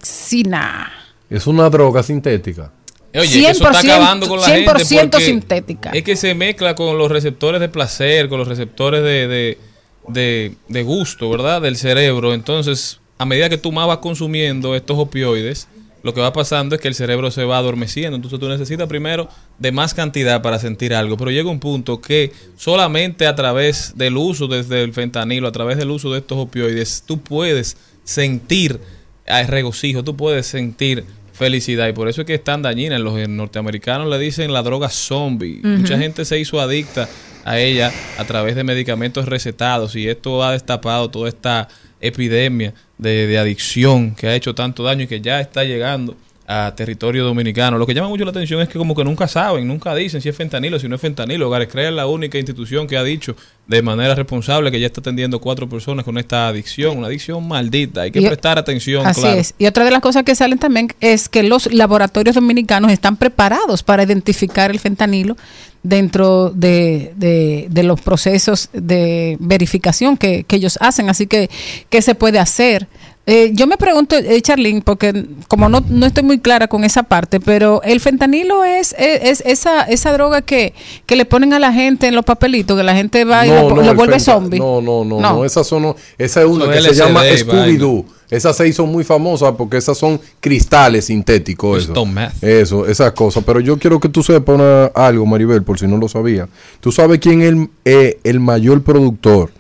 silaxina. Es una droga sintética. Oye, que eso está 100%, acabando con la gente 100% porque sintética. Es que se mezcla con los receptores de placer, con los receptores de, de, de- de gusto, ¿verdad? Del cerebro. Entonces, a medida que tú más vas consumiendo estos opioides, lo que va pasando es que el cerebro se va adormeciendo. Entonces tú necesitas primero de más cantidad para sentir algo. Pero llega un punto que solamente a través del uso desde el fentanilo, a través del uso de estos opioides, tú puedes sentir eh, regocijo, tú puedes sentir felicidad. Y por eso es que es tan dañina. Los norteamericanos le dicen la droga zombie. Mucha gente se hizo adicta a ella a través de medicamentos recetados y esto ha destapado toda esta epidemia de, de adicción que ha hecho tanto daño y que ya está llegando a territorio dominicano. Lo que llama mucho la atención es que como que nunca saben, nunca dicen si es fentanilo, si no es fentanilo. Hogares Crea es la única institución que ha dicho de manera responsable que ya está atendiendo cuatro personas con esta adicción, una adicción maldita. Hay que Y- prestar atención, Así claro. es. Y otra de las cosas que salen también es que los laboratorios dominicanos están preparados para identificar el fentanilo dentro de, de- los procesos de verificación que, que ellos hacen. Así que, ¿qué se puede hacer? Eh, yo me pregunto, eh, Charlene, porque como no, no estoy muy clara con esa parte, pero el fentanilo es, es, es esa, esa droga que, que le ponen a la gente en los papelitos, que la gente va y lo, lo el vuelve zombie. No, no, no, No. no, Esas son, esa es una Son que se llama Scooby-Doo. Esas se hizo muy famosas porque esas son cristales sintéticos. Eso, eso esas cosas. Pero yo quiero que tú sepas una- algo, Maribel, por si no lo sabía. ¿Tú sabes quién es el, eh, el mayor productor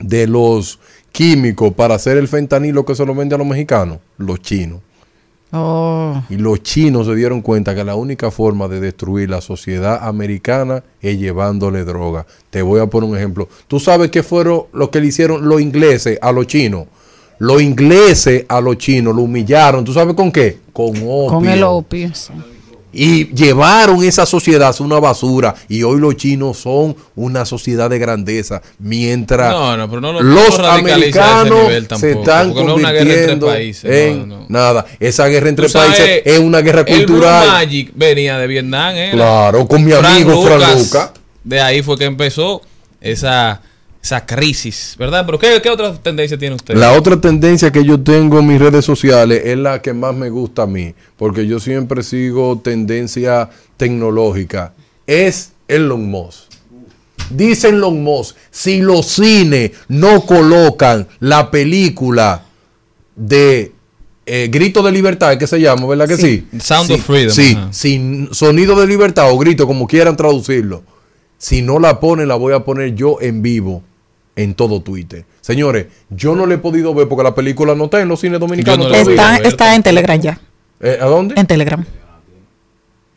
de los químicos para hacer el fentanilo que se lo vende a los mexicanos? Los chinos. Oh. Y los chinos se dieron cuenta que la única forma de destruir la sociedad americana es llevándole droga. Te voy a poner un ejemplo. ¿Tú sabes qué fueron lo que le hicieron los ingleses a los chinos? Los ingleses a los chinos lo humillaron. ¿Tú sabes con qué? Con opio. Con el opio. sí. Y llevaron esa sociedad a una basura. Y hoy los chinos son una sociedad de grandeza. Mientras No, no, pero no lo- los americanos nivel se tampoco, están porque no es una guerra entre convirtiendo países, en nada. Esa guerra entre sabes, países es una guerra El Blue cultural. Magic venía de Vietnam, ¿eh? Claro, con mi amigo Fran Lucas. De ahí fue que empezó esa, esa crisis, ¿verdad? Pero ¿qué, qué otra tendencia tiene usted? La otra tendencia que yo tengo en mis redes sociales es la que más me gusta a mí, porque yo siempre sigo tendencia tecnológica, es Elon Musk. Dice Elon Musk, si los cines no colocan la película de eh, grito de libertad, es que se llama, ¿verdad que sí? Sound Sí, of Freedom, Sí, sin sonido de libertad o grito, como quieran traducirlo. Si no la ponen, la voy a poner yo en vivo en todo Twitter. Señores, yo no le he podido ver porque la película no está en los cines dominicanos. No. Está, está en Telegram ya. Eh, ¿A dónde? En Telegram.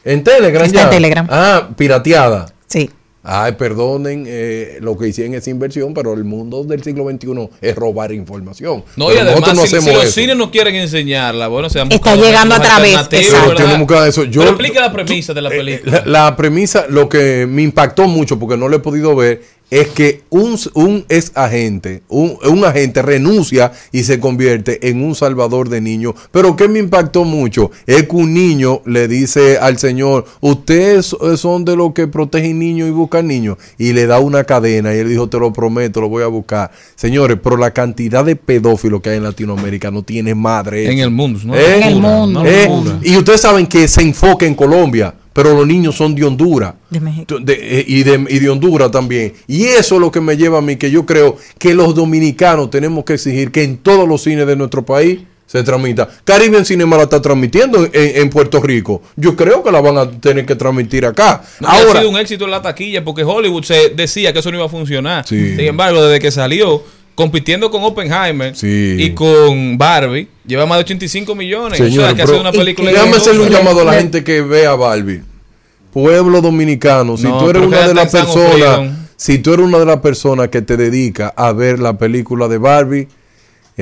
En Telegram Está ya. en Telegram. Ah, pirateada. Sí. Ay, perdonen eh, lo que hicieron esa inversión, pero el mundo del siglo XXI es robar información. No, y Pero además, nosotros no si, si los cines no quieren enseñarla, bueno, se han Está llegando a través, exacto. eso. Yo- Pero explica la premisa de la película. La, la premisa, lo que me impactó mucho, porque no lo he podido ver, es que un, un ex agente, un, un agente renuncia y se convierte en un salvador de niños. Pero que me impactó mucho es que un niño le dice al señor, ustedes son de los que protegen niños y buscan niños. Y le da una cadena y él dijo, te lo prometo, lo voy a buscar. Señores, pero la cantidad de pedófilos que hay en Latinoamérica no tiene madre. En el mundo, ¿no? ¿Eh? En el mundo. ¿Eh? Y ustedes saben que se enfoca en Colombia, pero los niños son de Honduras. De México. De- eh, y, de, y de Honduras también. Y eso es lo que me lleva a mí, que yo creo que los dominicanos tenemos que exigir que en todos los cines de nuestro país se transmita. Caribbean Cinema la está transmitiendo en, en Puerto Rico. Yo creo que la van a tener que transmitir acá. No, y ha Ahora, sido un éxito en la taquilla porque Hollywood se decía que eso no iba a funcionar. Sí. Sin embargo, desde que salió, compitiendo con Oppenheimer Sí. y con Barbie, lleva más de 85 millones. o Señores, sea, que pero- una película déjame hacerle un llamado a la gente que vea Barbie. Pueblo dominicano, si No, tú eres una de las personas, si tú eres una de las personas que te dedica a ver la película de Barbie,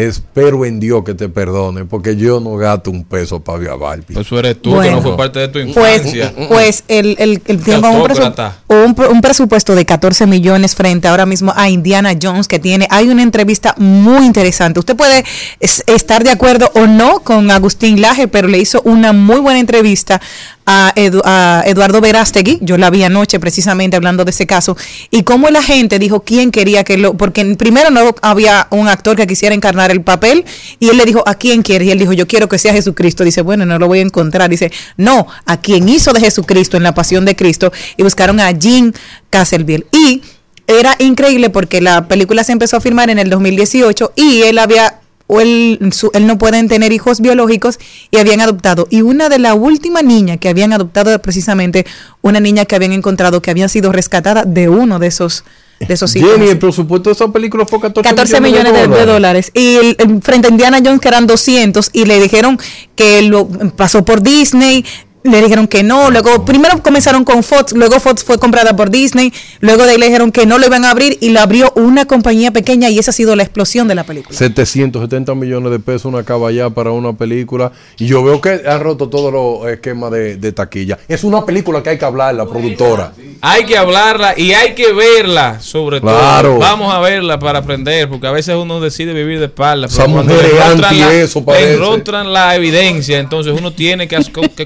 espero en Dios que te perdone, porque yo no gasto un peso para ver a Barbie. Pues eso eres tú, Bueno. que no fue parte de tu Pues, infancia. pues el, el, el tiempo un, presu- un, un presupuesto de 14 millones frente ahora mismo a Indiana Jones que tiene. Hay una entrevista muy interesante. Usted puede es- estar de acuerdo o no con Agustín Laje, pero le hizo una muy buena entrevista a, Edu- a Eduardo Verástegui. Yo la vi anoche precisamente hablando de ese caso. Y cómo la gente dijo quién quería que lo. Porque primero no había un actor que quisiera encarnar el papel. Y él le dijo, ¿a quién quiere? Y él dijo, yo quiero que sea Jesucristo. Dice, bueno, no lo voy a encontrar. Dice, no, a quien hizo de Jesucristo en la pasión de Cristo. Y buscaron a Jean Casselbiel. Y era increíble porque la película se empezó a filmar en el 2018 y él había o él, su- él no pueden tener hijos biológicos y habían adoptado. Y una de las últimas niñas que habían adoptado era precisamente una niña que habían encontrado que había sido rescatada de uno de esos, de esos hijos. Jenny, el presupuesto de esa película fue 14, 14 millones de, de dólares. Y el- el- frente a Indiana Jones, que eran 200, y le dijeron que lo pasó por Disney. Le dijeron que no, luego primero comenzaron con Fox, luego Fox fue comprada por Disney, luego de ahí le dijeron que no lo iban a abrir y lo abrió una compañía pequeña y esa ha sido la explosión de la película. 770 millones de pesos una caballá para una película. Y yo veo que han roto todos los esquemas de, de taquilla. Es una película que hay que hablar, la productora. Hay que hablarla y hay que verla, sobre Claro. todo. Vamos a verla para aprender, porque a veces uno decide vivir de espalda. Esa pero cuando mujer le es encuentran anti la- eso, le parece. encuentran la evidencia, entonces uno tiene que, que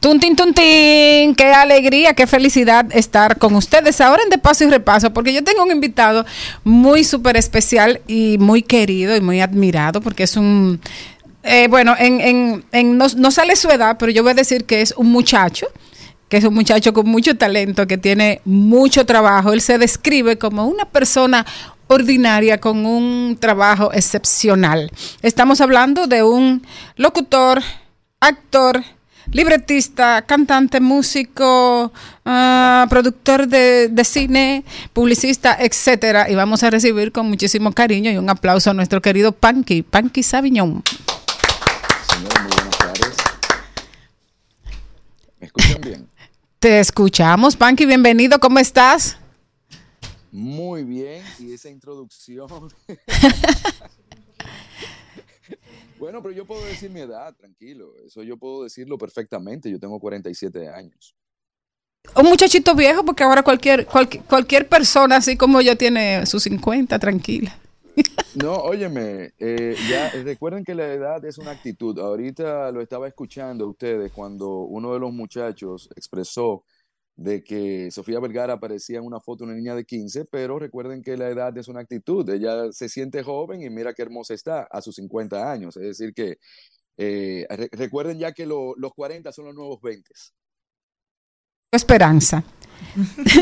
Tuntin, tuntin, qué alegría, qué felicidad estar con ustedes ahora en De Paso y Repaso, porque yo tengo un invitado muy súper especial y muy querido y muy admirado, porque es un, eh, bueno, en, en, no, no sale su edad, pero yo voy a decir que es un muchacho, que es un muchacho con mucho talento, que tiene mucho trabajo. Él se describe como una persona ordinaria con un trabajo excepcional. Estamos hablando de un locutor, actor, libretista, cantante, músico, ah, productor de, de cine, publicista, etcétera. Y vamos a recibir con muchísimo cariño y un aplauso a nuestro querido Panky, Panky Saviñón. ¿Me escuchan bien? Te escuchamos, Panky, bienvenido, ¿cómo estás? Muy bien, y esa introducción. bueno, pero yo puedo decir mi edad, tranquilo. Eso yo puedo decirlo perfectamente. Yo tengo 47 años. Un muchachito viejo, porque ahora cualquier, cualquier, cualquier persona así como yo tiene sus 50, tranquila. No, óyeme, eh, ya recuerden que la edad es una actitud. Ahorita lo estaba escuchando a ustedes cuando uno de los muchachos expresó de que Sofía Vergara parecía en una foto una niña de 15, pero recuerden que la edad es una actitud. Ella se siente joven y mira qué hermosa está a sus 50 años. Es decir, que eh, re- recuerden ya que lo- los 40 son los nuevos 20. Esperanza.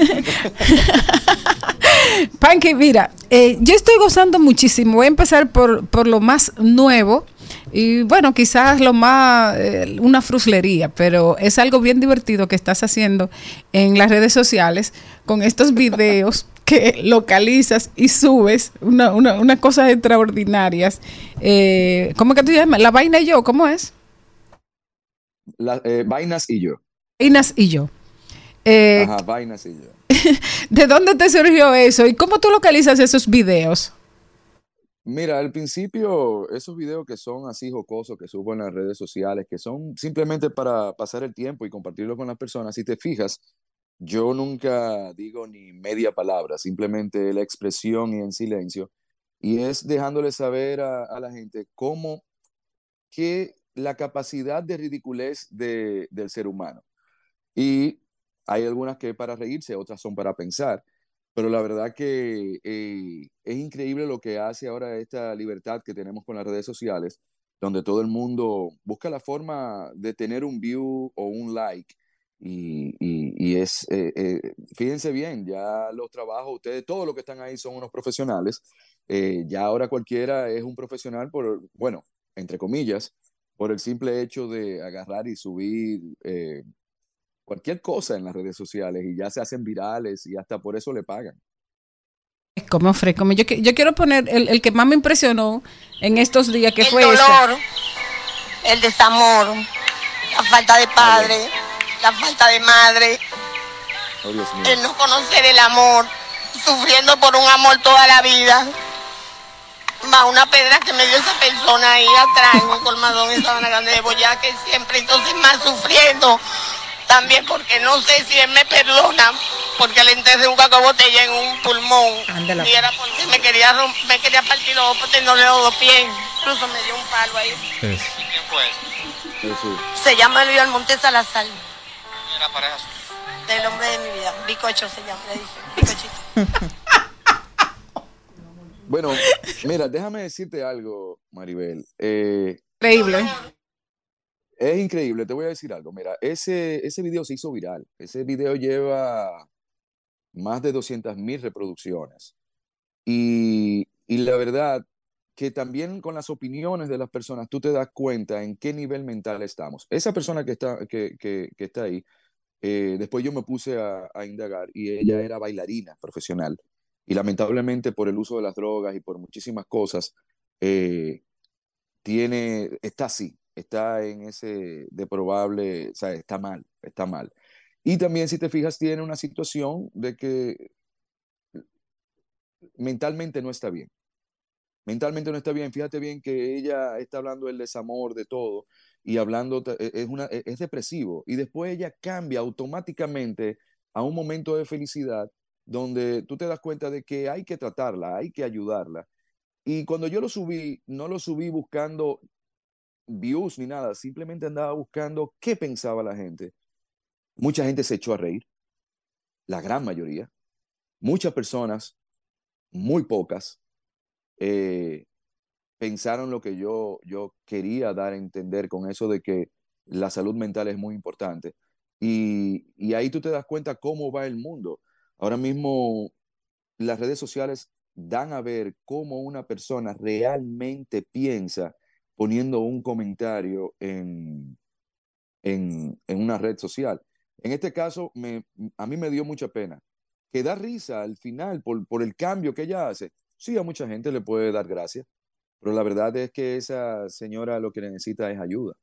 Panky, mira, eh, yo estoy gozando muchísimo. Voy a empezar por, por lo más nuevo y bueno, quizás lo más, eh, una fruslería, pero es algo bien divertido que estás haciendo en las redes sociales con estos videos que localizas y subes, una, una, unas cosas extraordinarias. Eh, ¿Cómo que tú llamas? La vaina y yo, ¿cómo es? La- eh, vainas y yo. Vainas y yo. Eh, Ajá, vainas y yo. ¿De dónde te surgió eso y cómo tú localizas esos videos? Mira, al principio, esos videos que son así jocosos, que subo en las redes sociales, que son simplemente para pasar el tiempo y compartirlo con las personas, si te fijas, yo nunca digo ni media palabra, simplemente la expresión y en silencio, y es dejándole saber a, la gente cómo que la capacidad de ridiculez de- del ser humano. Y hay algunas que para reírse, otras son para pensar. Pero la verdad que eh, es increíble lo que hace ahora esta libertad que tenemos con las redes sociales, donde todo el mundo busca la forma de tener un view o un like. Y, y- es, eh, eh, fíjense bien, ya los trabajos, ustedes, todos los que están ahí son unos profesionales. Eh, ya ahora cualquiera es un profesional por, bueno, entre comillas, por el simple hecho de agarrar y subir cualquier cosa en las redes sociales y ya se hacen virales y hasta por eso le pagan. Como fresco. Yo, yo quiero poner el, el que más me impresionó en estos días, que el fue dolor, este. el desamor, la falta de padre, la falta de madre, Oh, Dios mío. el no conocer el amor, sufriendo por un amor toda la vida. Más una pedra que me dio esa persona ahí atrás en un colmadón en Sabana Grande de Boyaque siempre, entonces más sufriendo. También porque no sé si él me perdona, porque le enterré un caco botella en un pulmón. Ándala. Y era porque me quería, me quería partir los ojos teniéndole los dos pies. Incluso me dio un palo ahí. ¿Quién fue? Jesús. Se llama Luis Almonte Salazar, Era pareja el hombre de mi vida. Bicocho se llama, le dije. Bicochito. Bueno, mira, déjame decirte algo, Maribel. Eh, Increíble. Es increíble, te voy a decir algo. Mira, ese, ese video se hizo viral. Ese video lleva más de 200 mil reproducciones. Y, y la verdad que también con las opiniones de las personas tú te das cuenta en qué nivel mental estamos. Esa persona que está, que, que, que está ahí, eh, después yo me puse a, a indagar y ella era bailarina profesional. Y lamentablemente por el uso de las drogas y por muchísimas cosas, eh, tiene, está así, está en ese de probable, o sea, está mal, está mal. Y también, si te fijas, tiene una situación de que mentalmente no está bien. Mentalmente no está bien. Fíjate bien que ella está hablando del desamor, de todo, y hablando, e- es, una, e- es depresivo. Y después ella cambia automáticamente a un momento de felicidad donde tú te das cuenta de que hay que tratarla, hay que ayudarla. Y cuando yo lo subí, no lo subí buscando views ni nada, simplemente andaba buscando qué pensaba la gente. Mucha gente se echó a reír, la gran mayoría. Muchas personas, muy pocas, eh, pensaron lo que yo, yo quería dar a entender con eso de que la salud mental es muy importante. Y, y ahí tú te das cuenta cómo va el mundo. Ahora mismo las redes sociales dan a ver cómo una persona realmente piensa poniendo un comentario en, en, en una red social. En este caso, me, a mí me dio mucha pena. Que da risa al final por, por el cambio que ella hace. Sí, a mucha gente le puede dar gracia, pero la verdad es que esa señora lo que necesita es ayuda.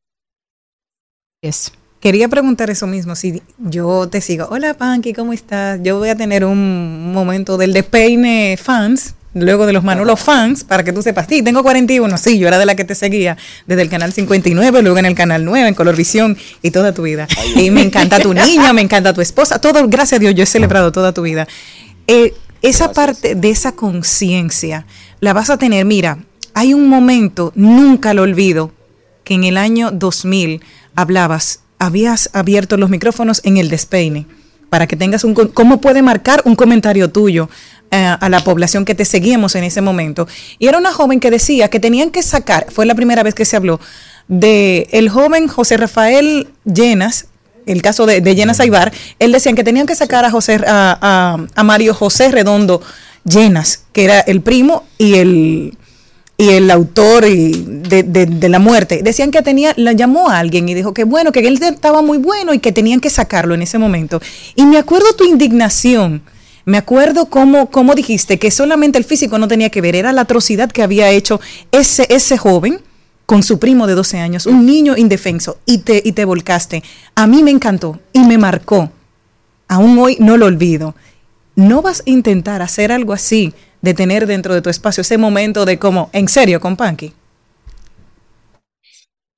Yes. Quería preguntar eso mismo, si yo te sigo, hola Panky, ¿cómo estás? Yo voy a tener un momento del despeine fans, luego de los Manolo fans, para que tú sepas, sí, tengo 41, sí, yo era de la que te seguía desde el canal 59, luego en el canal 9, en Colorvisión y toda tu vida. Y me encanta tu niña, me encanta tu esposa, todo, gracias a Dios, yo he celebrado toda tu vida. Eh, esa parte de esa conciencia la vas a tener. Mira, hay un momento, nunca lo olvido, que en el año 2000 hablabas, habías abierto los micrófonos en el despeine para que tengas un... ¿Cómo puede marcar un comentario tuyo eh, a la población que te seguíamos en ese momento? Y era una joven que decía que tenían que sacar, fue la primera vez que se habló, de el joven José Rafael Llenas, el caso de, de Llenas Aybar, él decían que tenían que sacar a José a, a- a Mario José Redondo Llenas, que era el primo y el y el autor y de, de- la muerte. Decían que tenía, la llamó a alguien y dijo que bueno, que él estaba muy bueno y que tenían que sacarlo en ese momento. Y me acuerdo tu indignación. Me acuerdo cómo, cómo dijiste que solamente el físico no tenía que ver, era la atrocidad que había hecho ese, ese joven con su primo de 12 años, un niño indefenso, y te, y te volcaste. A mí me encantó y me marcó. Aún hoy no lo olvido. ¿No vas a intentar hacer algo así, de tener dentro de tu espacio ese momento de como, en serio, con Panky?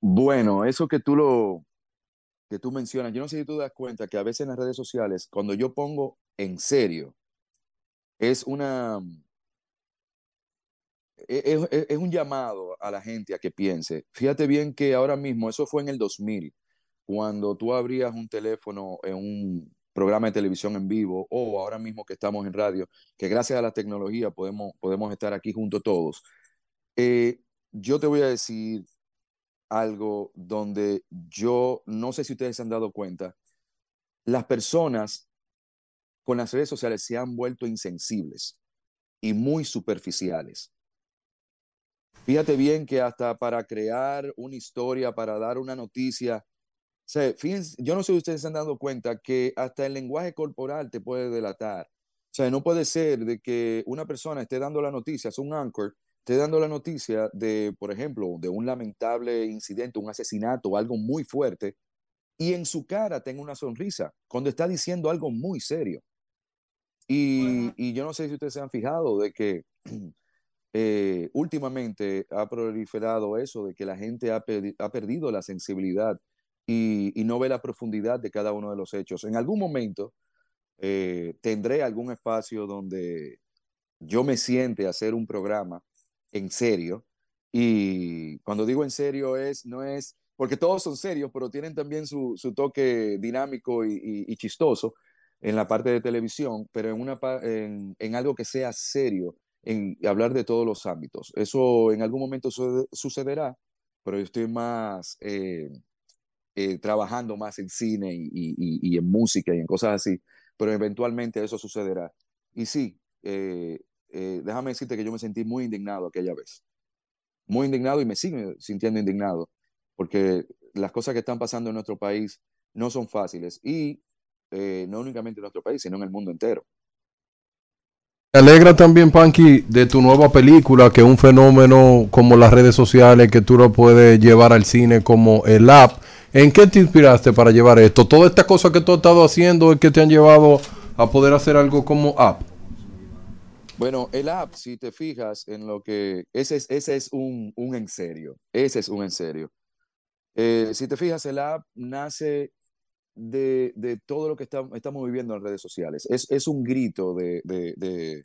Bueno, eso que tú lo que tú mencionas, yo no sé si tú das cuenta que a veces en las redes sociales, cuando yo pongo en serio, es una e- es, es- es un llamado a la gente a que piense. Fíjate bien que ahora mismo, eso fue en el 2000, cuando tú abrías un teléfono en un programa de televisión en vivo o ahora mismo que estamos en radio, que gracias a la tecnología podemos, podemos estar aquí juntos todos. Eh, yo te voy a decir algo donde yo no sé si ustedes se han dado cuenta, las personas con las redes sociales se han vuelto insensibles y muy superficiales. Fíjate bien que hasta para crear una historia, para dar una noticia, sea, fíjense, yo no sé si ustedes se han dado cuenta que hasta el lenguaje corporal te puede delatar. O sea, no puede ser de que una persona esté dando la noticia, es un anchor, esté dando la noticia de, por ejemplo, de un lamentable incidente, un asesinato, algo muy fuerte, y en su cara tenga una sonrisa cuando está diciendo algo muy serio. Y, y yo no sé si ustedes se han fijado de que eh, últimamente ha proliferado eso de que la gente ha, ha perdido la sensibilidad y, y no ve la profundidad de cada uno de los hechos. En algún momento eh, tendré algún espacio donde yo me siente a hacer un programa en serio. Y cuando digo en serio es, no es, porque todos son serios, pero tienen también su, su toque dinámico y, y- y chistoso en la parte de televisión, pero en, una, en, en algo que sea serio, en hablar de todos los ámbitos. Eso en algún momento suce- sucederá, pero yo estoy más eh, eh, trabajando más en cine y, y- y- en música y en cosas así, pero eventualmente eso sucederá. Y sí, eh, eh, déjame decirte que yo me sentí muy indignado aquella vez, muy indignado y me sigo sintiendo indignado, porque las cosas que están pasando en nuestro país no son fáciles y eh, no únicamente en nuestro país, sino en el mundo entero. Me alegra también, Panky, de tu nueva película, que un fenómeno como las redes sociales, que tú lo puedes llevar al cine como el app. ¿En qué te inspiraste para llevar esto? Todas estas cosas que tú has estado haciendo es que te han llevado a poder hacer algo como app. Bueno, el app, si te fijas en lo que, ese es, ese es un, un en serio, ese es un en serio. Eh, si te fijas, el app nace de, de todo lo que estamos viviendo en redes sociales. Es, es un grito de, de,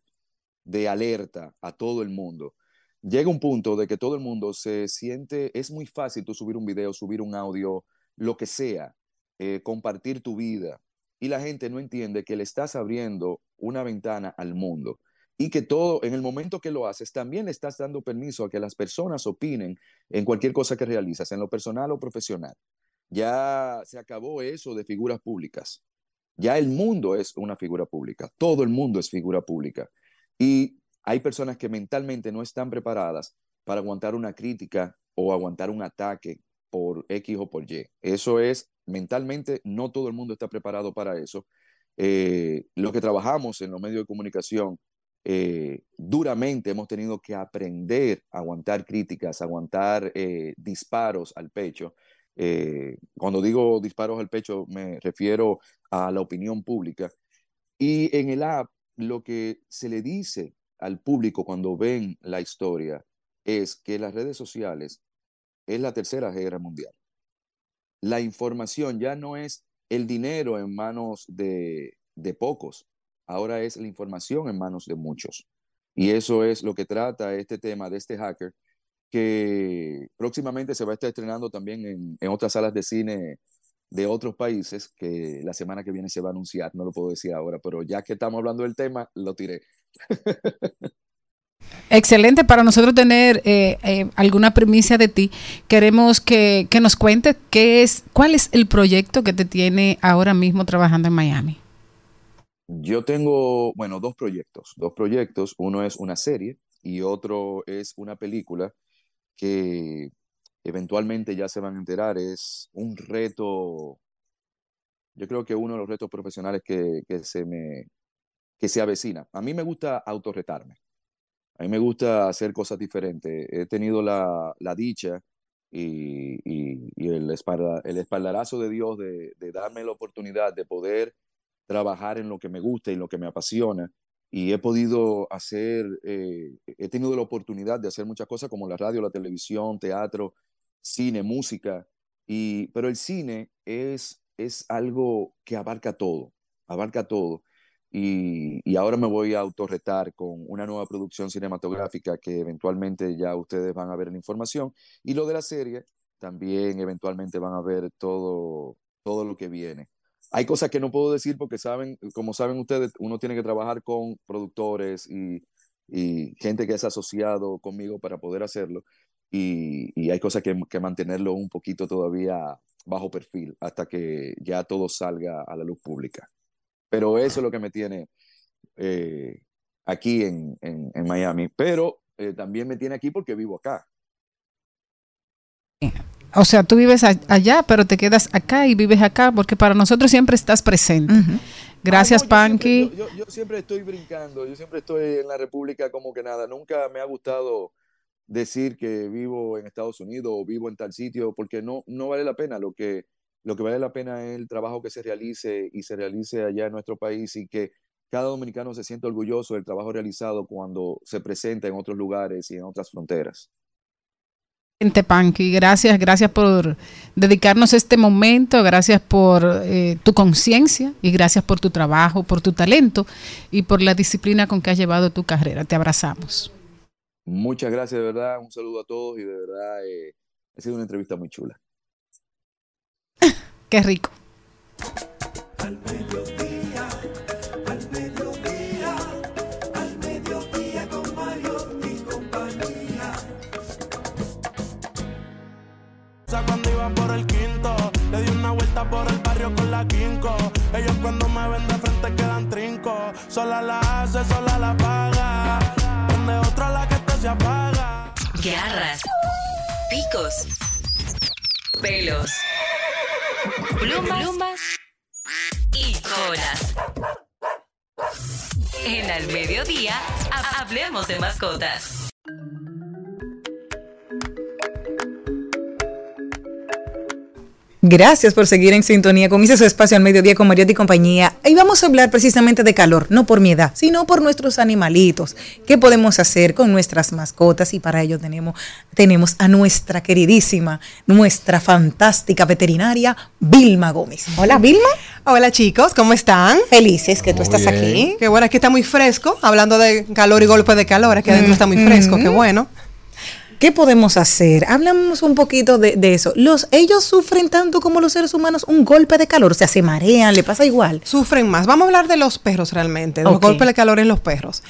de alerta a todo el mundo. Llega un punto de que todo el mundo se siente, es muy fácil tú subir un video, subir un audio, lo que sea, eh, compartir tu vida. Y la gente no entiende que le estás abriendo una ventana al mundo y que todo, en el momento que lo haces, también le estás dando permiso a que las personas opinen en cualquier cosa que realizas, en lo personal o profesional. Ya se acabó eso de figuras públicas. Ya el mundo es una figura pública. Todo el mundo es figura pública. Y hay personas que mentalmente no están preparadas para aguantar una crítica o aguantar un ataque por X o por Y. Eso es, mentalmente, no todo el mundo está preparado para eso. Eh, lo que trabajamos en los medios de comunicación, eh, duramente hemos tenido que aprender a aguantar críticas, aguantar eh, disparos al pecho. Eh, cuando digo disparos al pecho, me refiero a la opinión pública. Y en el app, lo que se le dice al público cuando ven la historia es que las redes sociales es la tercera guerra mundial. La información ya no es el dinero en manos de, de pocos, ahora es la información en manos de muchos. Y eso es lo que trata este tema de este hacker, que próximamente se va a estar estrenando también en, en otras salas de cine de otros países, que la semana que viene se va a anunciar, no lo puedo decir ahora, pero ya que estamos hablando del tema, lo tiré. Excelente para nosotros tener eh, eh, alguna primicia de ti. Queremos que, que nos cuentes qué es, cuál es el proyecto que te tiene ahora mismo trabajando en Miami. Yo tengo, bueno, dos proyectos, dos proyectos. Uno es una serie y otro es una película que eventualmente ya se van a enterar. Es un reto, yo creo que uno de los retos profesionales que, que se me, que se avecina. A mí me gusta autorretarme. A mí me gusta hacer cosas diferentes. He tenido la, la dicha y, y- el, espalda- el espaldarazo de Dios de, darme la oportunidad de poder trabajar en lo que me gusta y lo que me apasiona. Y he podido hacer, eh, he tenido la oportunidad de hacer muchas cosas como la radio, la televisión, teatro, cine, música. Y, pero el cine es, es algo que abarca todo, abarca todo. Y, ahora me voy a autorretar con una nueva producción cinematográfica que eventualmente ya ustedes van a ver la información. Y lo de la serie, también eventualmente van a ver todo, todo lo que viene. Hay cosas que no puedo decir porque saben, como saben ustedes, uno tiene que trabajar con productores y, gente que es asociado conmigo para poder hacerlo. Y, y hay cosas que, que mantenerlo un poquito todavía bajo perfil hasta que ya todo salga a la luz pública. Pero eso es lo que me tiene eh, aquí en, en, en Miami. Pero eh, también me tiene aquí porque vivo acá. O sea, tú vives a- allá, pero te quedas acá y vives acá, porque para nosotros siempre estás presente. Gracias, Panky. Yo, yo siempre estoy brincando, yo siempre estoy en la República como que nada. Nunca me ha gustado decir que vivo en Estados Unidos o vivo en tal sitio, porque no, no vale la pena. Lo que, lo que vale la pena es el trabajo que se realice y se realice allá en nuestro país y que cada dominicano se sienta orgulloso del trabajo realizado cuando se presenta en otros lugares y en otras fronteras. Gente, Panky, gracias, gracias por dedicarnos este momento, gracias por eh, tu conciencia y gracias por tu trabajo, por tu talento y por la disciplina con que has llevado tu carrera. Te abrazamos. Muchas gracias, de verdad. Un saludo a todos y de verdad eh, ha sido una entrevista muy chula. Qué rico. Al mediodía, al mediodía, al mediodía con Mario y compañía. sea, cuando iba por el quinto, le di una vuelta por el barrio con la quinco. Ellos cuando me ven de frente quedan trinco. Sola la hace, sola la paga. Donde otra la que esto se apaga. Garras, picos, pelos, plumas, y colas. En Al Mediodía, ha- hablemos de mascotas. Gracias por seguir en sintonía con ese espacio al mediodía con Mariotti y compañía. Y vamos a hablar precisamente de calor, no por mi edad, sino por nuestros animalitos. ¿Qué podemos hacer con nuestras mascotas? Y para ello tenemos, tenemos a nuestra queridísima, nuestra fantástica veterinaria, Vilma Gómez. Hola, Vilma. Hola chicos, ¿cómo están? Felices que tú estás bien. aquí. Qué bueno, aquí está muy fresco, hablando de calor y golpe de calor, aquí adentro está muy fresco, qué bueno. ¿Qué podemos hacer? Hablamos un poquito de, de eso. Los, ¿Ellos sufren tanto como los seres humanos un golpe de calor? O sea, se marean, le pasa igual. Sufren más. Vamos a hablar de los perros realmente, de los Ok. golpes de calor en los perros,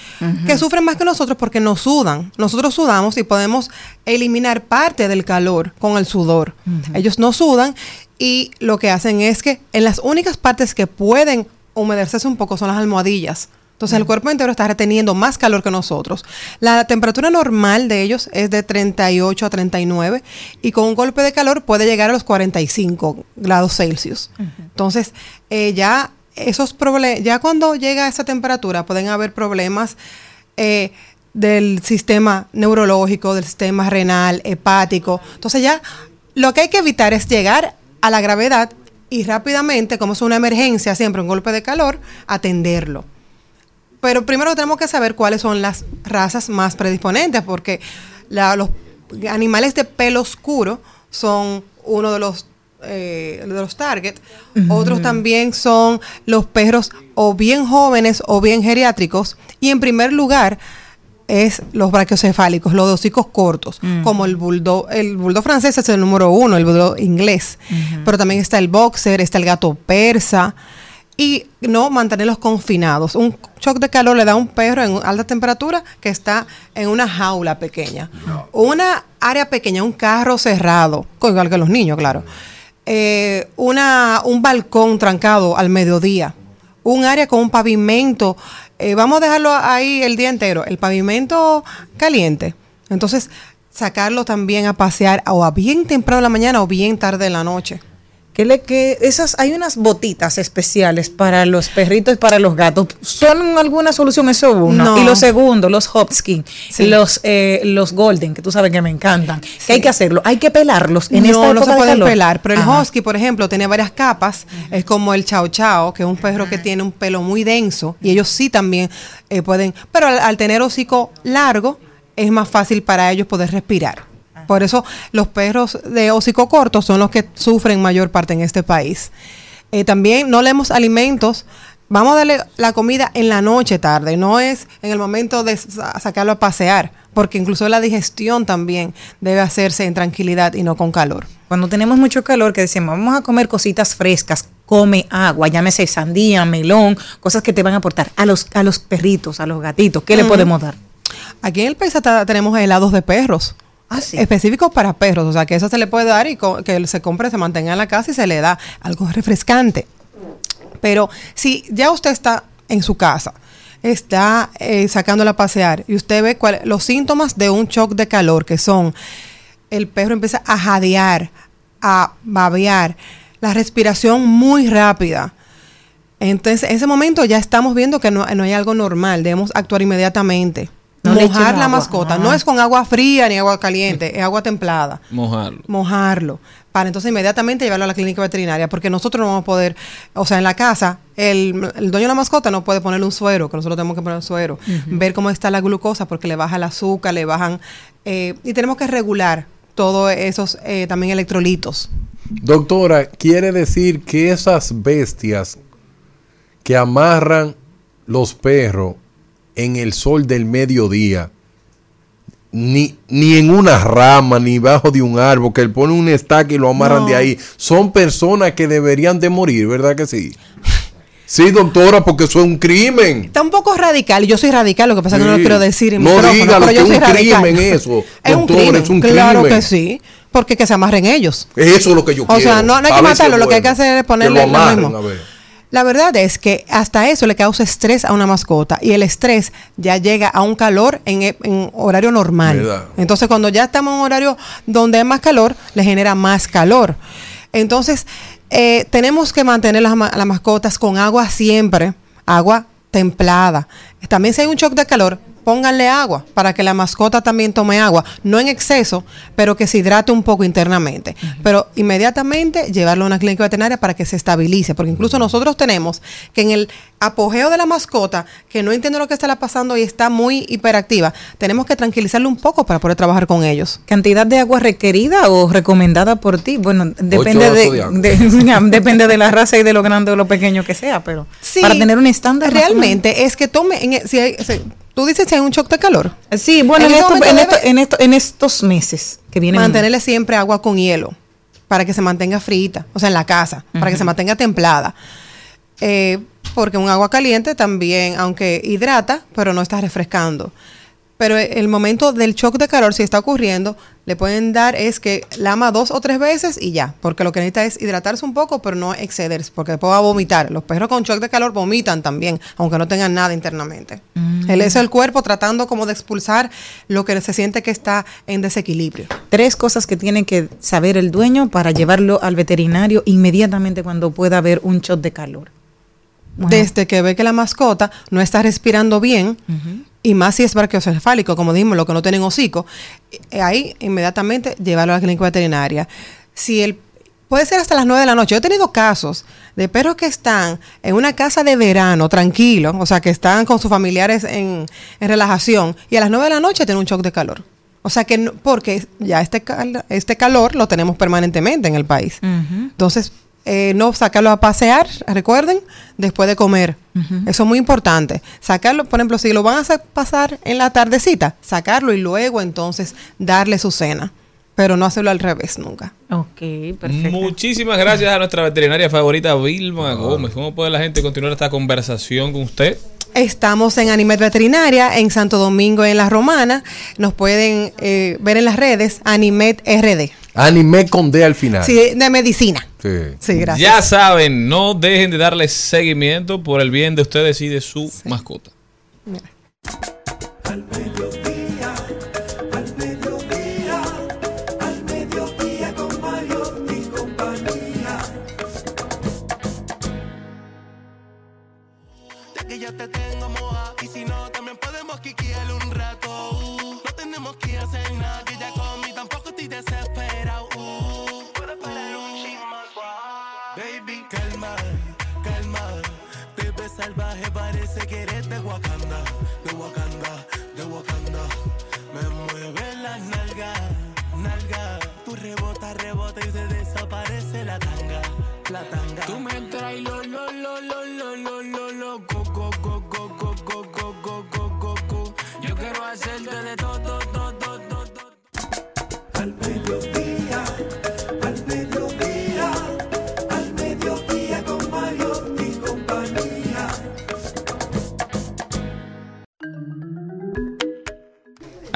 que sufren más que nosotros porque no sudan. Nosotros sudamos y podemos eliminar parte del calor con el sudor. Ellos no sudan y lo que hacen es que en las únicas partes que pueden humedecerse un poco son las almohadillas. Entonces el cuerpo entero está reteniendo más calor que nosotros. La temperatura normal de ellos es de 38 a 39 y con un golpe de calor puede llegar a los 45 grados Celsius. Entonces eh, ya esos problemas, ya cuando llega a esa temperatura pueden haber problemas eh, del sistema neurológico, del sistema renal, hepático. Entonces ya lo que hay que evitar es llegar a la gravedad y rápidamente, como es una emergencia, siempre un golpe de calor, atenderlo. Pero primero tenemos que saber cuáles son las razas más predisponentes, porque la- los animales de pelo oscuro son uno de los eh, de los target. Otros también son los perros o bien jóvenes o bien geriátricos. Y en primer lugar, es los brachiocefálicos, los de hocicos cortos, como el bulldog, el bulldog francés es el número uno, el bulldog inglés, pero también está el boxer, está el gato persa y no mantenerlos confinados. Un shock de calor le da a un perro en alta temperatura que está en una jaula pequeña, una área pequeña, un carro cerrado, con- igual que los niños, claro. Eh, una, un balcón trancado al mediodía, un área con un pavimento, eh, vamos a dejarlo ahí el día entero, el pavimento caliente. Entonces, sacarlo también a pasear o a bien temprano en la mañana o bien tarde en la noche. Que le que esas hay unas botitas especiales para los perritos y para los gatos. ¿Son alguna solución eso uno? No. Y lo segundo, los Hopskin, Sí. los eh, los Golden, que tú sabes que me encantan. Que hay que hacerlo, hay que pelarlos en no, esta no época se de pueden calor. pelar, pero el Ajá. husky, por ejemplo, tiene varias capas. Es como el chao chao, que es un perro que tiene un pelo muy denso y ellos sí también eh, pueden, pero al, al tener hocico largo es más fácil para ellos poder respirar. Por eso los perros de hocico corto son los que sufren mayor parte en este país. Eh, también no leemos alimentos. Vamos a darle la comida en la noche tarde, no es en el momento de sa- sacarlo a pasear, porque incluso la digestión también debe hacerse en tranquilidad y no con calor. Cuando tenemos mucho calor, que decimos, vamos a comer cositas frescas, come agua, llámese sandía, melón, cosas que te van a aportar a los, a los perritos, a los gatitos. ¿Qué le podemos dar? Aquí en el país hasta tenemos helados de perros. Específicos para perros, o sea que eso se le puede dar y que se compre, se mantenga en la casa y se le da algo refrescante. Pero si ya usted está en su casa, está eh, sacándola a pasear y usted ve cuál- los síntomas de un shock de calor, que son el perro empieza a jadear, a babear, la respiración muy rápida. Entonces, en ese momento ya estamos viendo que no, no hay algo normal, debemos actuar inmediatamente. No le Mojar la agua. mascota, Ah. no es con agua fría ni agua caliente, es agua templada Mojarlo. mojarlo para entonces inmediatamente llevarlo a la clínica veterinaria porque nosotros no vamos a poder, o sea, en la casa, el, el dueño de la mascota no puede ponerle un suero, que nosotros tenemos que poner un suero, ver cómo está la glucosa porque le baja el azúcar, le bajan, eh, y tenemos que regular todos esos eh, también electrolitos. Doctora, quiere decir que esas bestias que amarran los perros en el sol del mediodía, ni, ni en una rama, ni bajo de un árbol, que él pone un estaca y lo amarran No. de ahí, son personas que deberían de morir, ¿verdad que sí? Sí, doctora, porque eso es un crimen. Está un poco radical, y yo soy radical, lo que pasa es que no lo quiero decir en No diga lo que yo es un radical. crimen eso, Es un doctora, crimen, es un claro crimen. que sí, porque que se amarren ellos. Eso es lo que yo O quiero. sea, no, no hay que matarlo, lo que hay que hacer es ponerle lo lo amarren, mismo. a ver. La verdad es que hasta eso le causa estrés a una mascota y el estrés ya llega a un calor en, e- en horario normal. ¿Verdad? Entonces cuando ya estamos en un horario donde hay más calor, le genera más calor. Entonces eh, tenemos que mantener las, las mascotas con agua siempre, agua templada. También si hay un shock de calor, pónganle agua para que la mascota también tome agua, no en exceso, pero que se hidrate un poco internamente. Pero inmediatamente llevarlo a una clínica veterinaria para que se estabilice, porque incluso nosotros tenemos que en el apogeo de la mascota, que no entiende lo que está pasando y está muy hiperactiva, tenemos que tranquilizarlo un poco para poder trabajar con ellos. ¿Cantidad de agua requerida o recomendada por ti? Bueno, depende de, de agua. de- depende de la raza y de lo grande o lo pequeño que sea, pero Sí, para tener un estándar. Realmente es que tome, en, e- si hay- si- tú dices si hay un shock de calor. Sí, bueno, en, ese esto- en, esto- en, esto- en estos meses que vienen. mantenerle siempre agua con hielo para que se mantenga frita, o sea, en la casa, para que se mantenga templada. Eh, porque un agua caliente también, aunque hidrata, pero no está refrescando. Pero el momento del shock de calor, si está ocurriendo, le pueden dar es que lama dos o tres veces y ya, porque lo que necesita es hidratarse un poco, pero no excederse, porque después va a vomitar. Los perros con shock de calor vomitan también, aunque no tengan nada internamente. Mm. El, es el cuerpo tratando como de expulsar lo que se siente que está en desequilibrio. Tres cosas que tiene que saber el dueño para llevarlo al veterinario inmediatamente cuando pueda haber un shot de calor. Desde que ve que la mascota no está respirando bien, y más si es brachiocefálico, como dijimos, lo que no tienen hocico, eh, ahí inmediatamente llevarlo a la clínica veterinaria. Si el Puede ser hasta las 9 de la noche. Yo he tenido casos de perros que están en una casa de verano, tranquilos, o sea, que están con sus familiares en, en relajación, y a las 9 de la noche tienen un shock de calor. O sea, que no- porque ya este, cal- este calor lo tenemos permanentemente en el país. Entonces, eh, no sacarlo a pasear, recuerden, después de comer. Eso es muy importante. Sacarlo, por ejemplo, si lo van a hacer pasar en la tardecita, sacarlo y luego entonces darle su cena. Pero no hacerlo al revés nunca. Ok, perfecto. Muchísimas gracias a nuestra veterinaria favorita, Vilma Gómez. ¿Cómo puede la gente continuar esta conversación con usted? Estamos en Animet Veterinaria, en Santo Domingo, en La Romana. Nos pueden eh, ver en las redes, Animet RD. Anime con D al final. Sí, de medicina. Sí. Sí, gracias. Ya saben, no dejen de darle seguimiento por el bien de ustedes y de su mascota. Al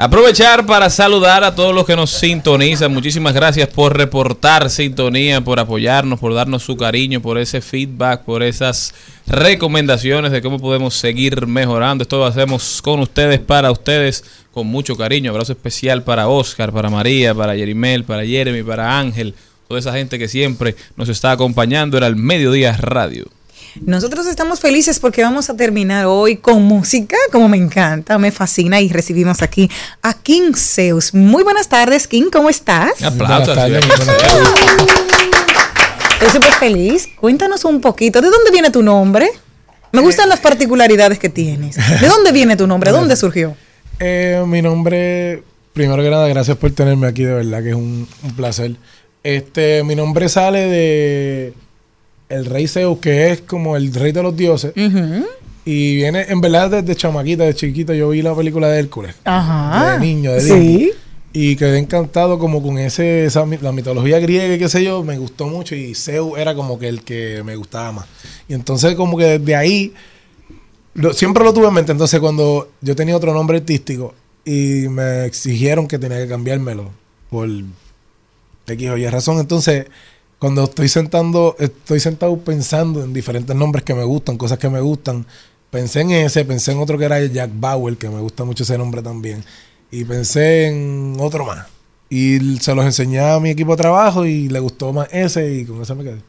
Aprovechar para saludar a todos los que nos sintonizan. Muchísimas gracias por reportar sintonía, por apoyarnos, por darnos su cariño, por ese feedback, por esas recomendaciones de cómo podemos seguir mejorando. Esto lo hacemos con ustedes, para ustedes, con mucho cariño. Abrazo especial para Oscar, para María, para Yerimel, para Jeremy, para Ángel, toda esa gente que siempre nos está acompañando. Era el Mediodía Radio. Nosotros estamos felices porque vamos a terminar hoy con música, como me encanta, me fascina y recibimos aquí a King Zeus. Muy buenas tardes, King, ¿cómo estás? Aplausos. Estoy súper feliz. Cuéntanos un poquito, ¿de dónde viene tu nombre? Me gustan las particularidades que tienes. ¿De dónde viene tu nombre? ¿Dónde surgió? Eh, mi nombre, primero que nada, gracias por tenerme aquí, de verdad que es un, un placer. Este, mi nombre sale de el rey Zeus, que es como el rey de los dioses. Y viene, en verdad, desde chamaquita, de chiquita, yo vi la película de Hércules. Ajá. De niño, de Sí. Disney. Y quedé encantado como con ese, esa, la mitología griega qué sé yo, me gustó mucho y Zeus era como que el que me gustaba más. Y entonces como que desde ahí, lo- siempre lo tuve en mente. Entonces cuando yo tenía otro nombre artístico y me exigieron que tenía que cambiármelo por X o Y razón, entonces cuando estoy sentando, estoy sentado pensando en diferentes nombres que me gustan, cosas que me gustan, pensé en ese, pensé en otro que era el Jack Bauer, que me gusta mucho ese nombre también, y pensé en otro más. Y se los enseñé a mi equipo de trabajo y le gustó más ese y con ese me quedé.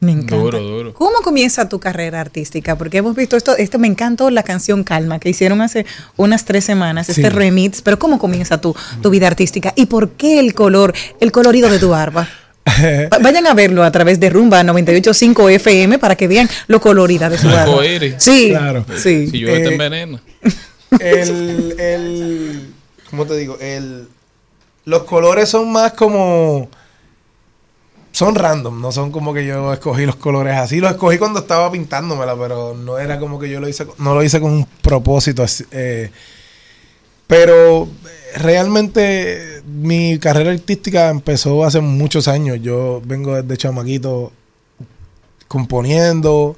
Me encanta. Duro, duro. ¿Cómo comienza tu carrera artística? Porque hemos visto esto, esto me encantó la canción Calma que hicieron hace unas tres semanas, este Sí. remix, pero ¿cómo comienza tu, tu vida artística? ¿Y por qué el color, el colorido de tu barba? Va- Vayan a verlo a través de Rumba 985 FM para que vean lo colorida de su. Arcoíris. Sí, Claro. sí. Si llueve te Eh, envenena. el, el, ¿cómo te digo? El, los colores son más como, son random, no son como que yo escogí los colores así, los escogí cuando estaba pintándomela, pero no era como que yo lo hice, no lo hice con un propósito así, eh, pero eh, realmente mi carrera artística empezó hace muchos años, yo vengo desde chamaquito componiendo,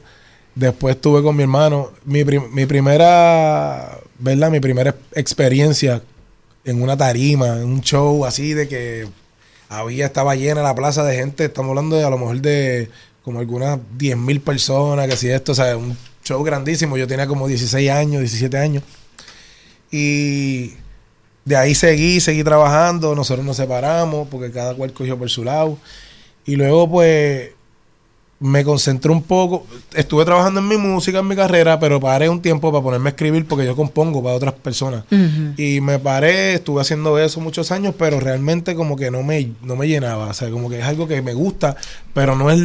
Después estuve con mi hermano. Mi, prim- mi primera, ¿verdad? Mi primera experiencia en una tarima, en un show así de que había, estaba llena la plaza de gente. Estamos hablando de a lo mejor de como algunas 10 mil personas, que si esto, o sea, un show grandísimo. Yo tenía como 16 años, 17 años. Y de ahí seguí, seguí trabajando. Nosotros nos separamos porque cada cual cogió por su lado. Y luego, pues, me concentré un poco. Estuve trabajando en mi música, en mi carrera, pero paré un tiempo para ponerme a escribir porque yo compongo para otras personas. Y me paré, estuve haciendo eso muchos años, pero realmente como que no me, no me llenaba. O sea, como que es algo que me gusta, pero no es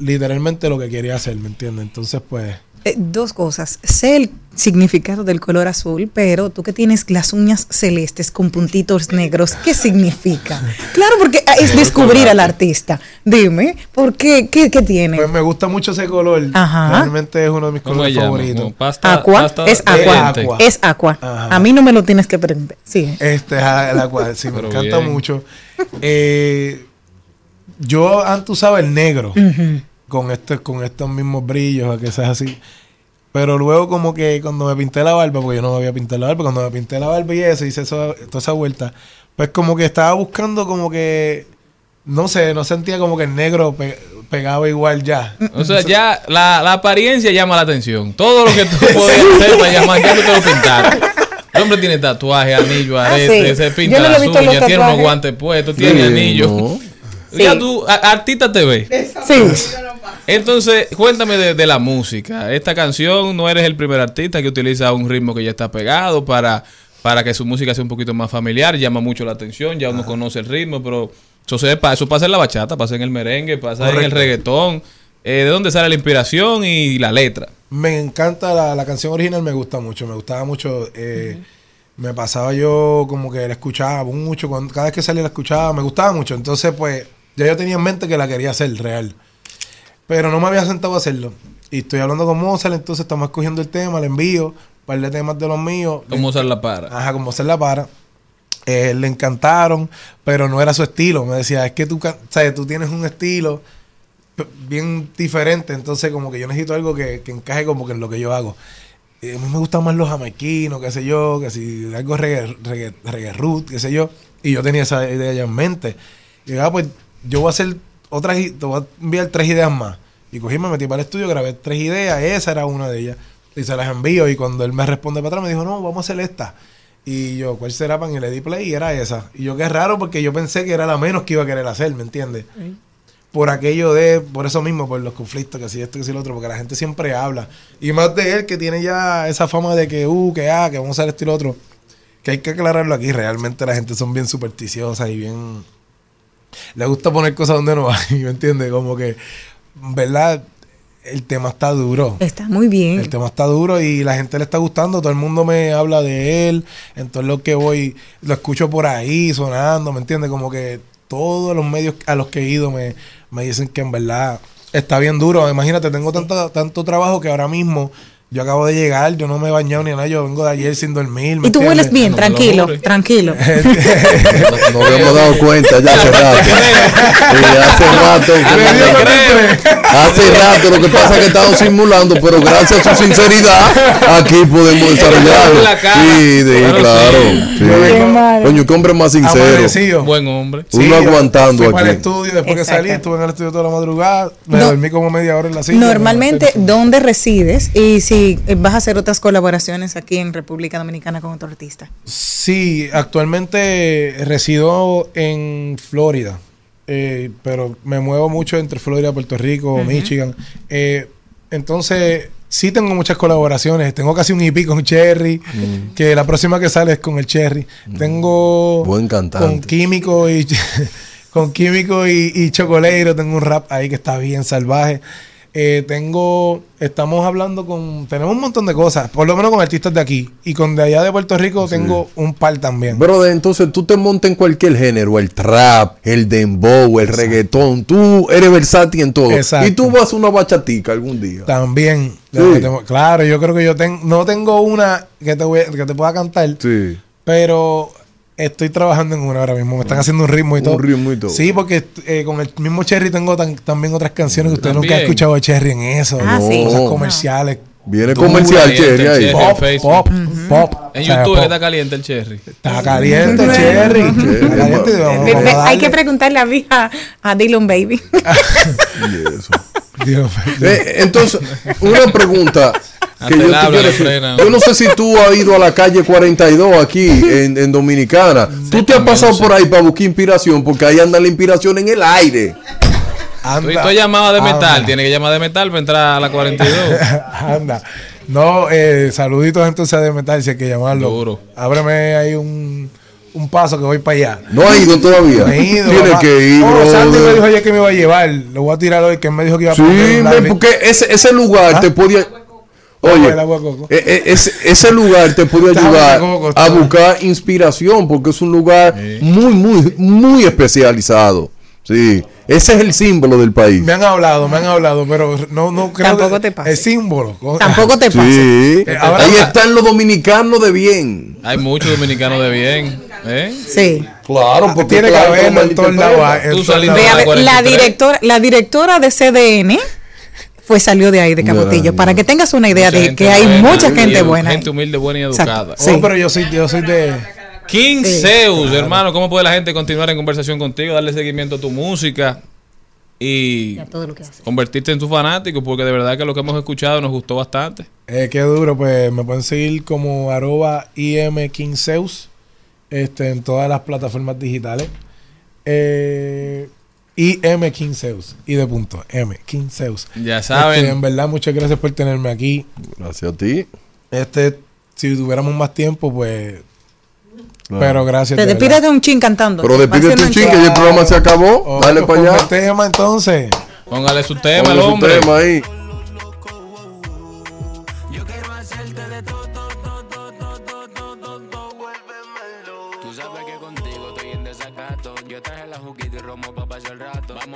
literalmente lo que quería hacer, ¿me entiendes? Entonces, pues... Eh, dos cosas. Sé el significado del color azul, pero tú que tienes las uñas celestes con puntitos negros, ¿qué significa? Claro, porque ah, es descubrir al artista. Dime, ¿por qué? ¿Qué, qué tiene? Pues me gusta mucho ese color. Ajá. Realmente es uno de mis ¿Cómo colores se llama? favoritos. Pasta- Aqua, pasta es aqua. Es aqua. Ajá. A mí no me lo tienes que prender. Sí. Este es el agua, sí, me encanta bien. mucho. Eh, yo antes usaba el negro Ujú. Con este, con estos mismos brillos, a que sea así. Pero luego como que cuando me pinté la barba, porque yo no me había pintado la barba, cuando me pinté la barba y eso, hice eso- toda esa vuelta, pues como que estaba buscando como que, no sé, no sentía como que el negro pe- pegaba igual ya. O sea, ya la, la apariencia llama la atención. Todo lo que tú podías hacer para llamar, ya tú te lo pintaron. El hombre tiene tatuaje, anillo, Ah, arete, sí. se pinta no las uñas, tiene unos guantes puestos, tiene Sí, anillo. no. Ya Sí. tú, a- artista te ves. Sí. Entonces, cuéntame de, de la música. Esta canción no eres el primer artista que utiliza un ritmo que ya está pegado para, para que su música sea un poquito más familiar, llama mucho la atención, ya uno conoce el ritmo, pero eso, se, eso pasa en la bachata, pasa en el merengue, pasa en el reggaetón. Eh, ¿De dónde sale la inspiración y la letra? Me encanta la, la canción original, me gusta mucho, me gustaba mucho. eh, Me pasaba yo como que la escuchaba mucho, cuando, cada vez que salía la escuchaba, me gustaba mucho. Entonces, pues, ya yo tenía en mente que la quería hacer real. Pero no me había sentado a hacerlo. Y estoy hablando con Mozart, entonces estamos escogiendo el tema, le envío, un par de temas de los míos. ¿Cómo usar la para? Ajá, como se la para. Eh, le encantaron, pero no era su estilo. Me decía, es que tú, sabes, tú tienes un estilo bien diferente, entonces como que yo necesito algo que, que encaje como que en lo que yo hago. Eh, a mí me gustan más los jamaiquinos, qué sé yo, que si algo reggae, reggae, reggae root, qué sé yo. Y yo tenía esa idea ya en mente. Y yo, ah, pues yo voy a hacer otras, te voy a enviar tres ideas más. Y cogí, me metí para el estudio, grabé tres ideas, esa era una de ellas. Y se las envío y cuando él me responde para atrás me dijo, no, vamos a hacer esta. Y yo, ¿cuál será? Pan? Y le di play y era esa. Y yo, qué raro, porque yo pensé que era la menos que iba a querer hacer, ¿me entiendes? Por aquello de, por eso mismo, por los conflictos, que si esto, que si lo otro, porque la gente siempre habla. Y más de él, que tiene ya esa fama de que, uh, que ah, que vamos a hacer esto y lo otro. Que hay que aclararlo aquí. Realmente la gente son bien supersticiosas y bien. Le gusta poner cosas donde no hay, ¿me entiendes? Como que, ¿verdad? El tema está duro. Está muy bien. El tema está duro y la gente le está gustando. Todo el mundo me habla de él. Entonces lo que voy, lo escucho por ahí sonando, ¿me entiendes? Como que todos los medios a los que he ido me, me dicen que en verdad está bien duro. Imagínate, tengo tanto, tanto trabajo que ahora mismo yo acabo de llegar, yo no me he bañado ni nada, yo vengo de ayer sin dormir. ¿me Y tú entiendes? hueles bien, tranquilo, tranquilo. Nos habíamos dado cuenta ya hace rato. Sí, hace rato. que- hace rato. Lo que pasa es que estamos simulando, pero gracias a su sinceridad, aquí podemos desarrollarlo. Sí, sí, Claro, claro. sí. sí. Coño, qué hombre más sincero. Amanecido. Buen hombre. Uno aguantando fui aquí. estudio, después que salí, estuve en el estudio toda la madrugada, me No. dormí como media hora en la silla. Normalmente. ¿dónde resides? Y si eh, vas a hacer otras colaboraciones aquí en República Dominicana con otro artista. Sí, actualmente resido en Florida, eh, pero me muevo mucho entre Florida, Puerto Rico, Ujú. Michigan. Eh, entonces, sí tengo muchas colaboraciones. Tengo casi un EP con Cherry, que la próxima que sale es con el Cherry. Tengo Buen cantante. con Químico y con Químico y, y Chocoleiro. Tengo un rap ahí que está bien salvaje. Eh, tengo, estamos hablando con, tenemos un montón de cosas, por lo menos con artistas de aquí y con de allá de Puerto Rico tengo un par también. Brother, entonces tú te montas en cualquier género, el trap, el dembow, el reggaetón, tú eres versátil en todo. Exacto. Y tú vas a una bachatica algún día. También, Sí. tengo- claro, yo creo que yo tengo, no tengo una que te, voy, a- que te pueda cantar, Sí. pero estoy trabajando en una ahora mismo. Me están haciendo un ritmo y todo. Un ritmo y todo. Sí, porque eh, con el mismo Cherry tengo tan- también otras canciones que usted nunca ha escuchado de Cherry en eso. Ah, sí. Cosas No. comerciales. Viene comercial, Cherry, ahí. Cherry. Pop, pop, pop. En O sea, YouTube está caliente el cherry. Está caliente, Cherry. Está caliente. Vamos, vamos hay que preguntarle a, mi- a, a Dylan Baby. Y eso. Dios, Eh, entonces, una pregunta que yo habla decir. no sé si tú has ido a la calle 42 aquí en, en Dominicana. Tú te has pasado por ahí para buscar inspiración, porque ahí anda la inspiración en el aire. Estoy, anda. estoy llamado de metal. Anda. Tiene que llamar de metal para entrar a la 42. Anda. No, eh, saluditos entonces de metal, si hay que llamarlo. Duro. Ábreme ahí un, un paso que voy para allá. No ha ido todavía. No he ido, Tiene papá. que ir, Oh, Sandy me dijo ayer que me iba a llevar. Lo voy a tirar hoy, que me dijo que iba a Sí, porque ese, ese lugar ¿Ah? te podía. Oye, el eh, eh, ese, ese lugar te puede ayudar a buscar inspiración porque es un lugar muy, muy, muy especializado. Sí, ese es el símbolo del país. Me han hablado, me han hablado, pero no, no creo Tampoco que- te pase. Es símbolo. Tampoco te pase. Sí, Eh, ahora- ahí están los dominicanos de bien. Hay muchos dominicanos de bien. ¿eh? Sí. Claro, porque Tiene que claro, haberlo en a ver, la 43. directora, la directora de CDN fue salió de ahí de Cabotillo para que tengas una idea Mucha de que hay buena, mucha y gente buena. Gente humilde, buena y educada. Oh, Sí. pero yo soy, yo soy de. King Sí. Zeus, hermano, ¿cómo puede la gente continuar en conversación contigo, darle seguimiento a tu música y convertirte en tu fanático? Porque de verdad que lo que hemos escuchado nos gustó bastante. Eh, qué duro, pues me pueden seguir como arroba imkinzeus este, en todas las plataformas digitales. Eh, imkinzeus, y de punto, M, Kinzeus. Ya saben. Este, en verdad, muchas gracias por tenerme aquí. Gracias a ti. Este, si tuviéramos más tiempo, pues... Claro. Pero gracias. Te de verdad. despídete un chin cantando. Pero despídete un chin, que ya el programa se acabó. Oh, Dale pues para allá. tema entonces. Póngale su tema, el Ponle su hombre. tema ahí.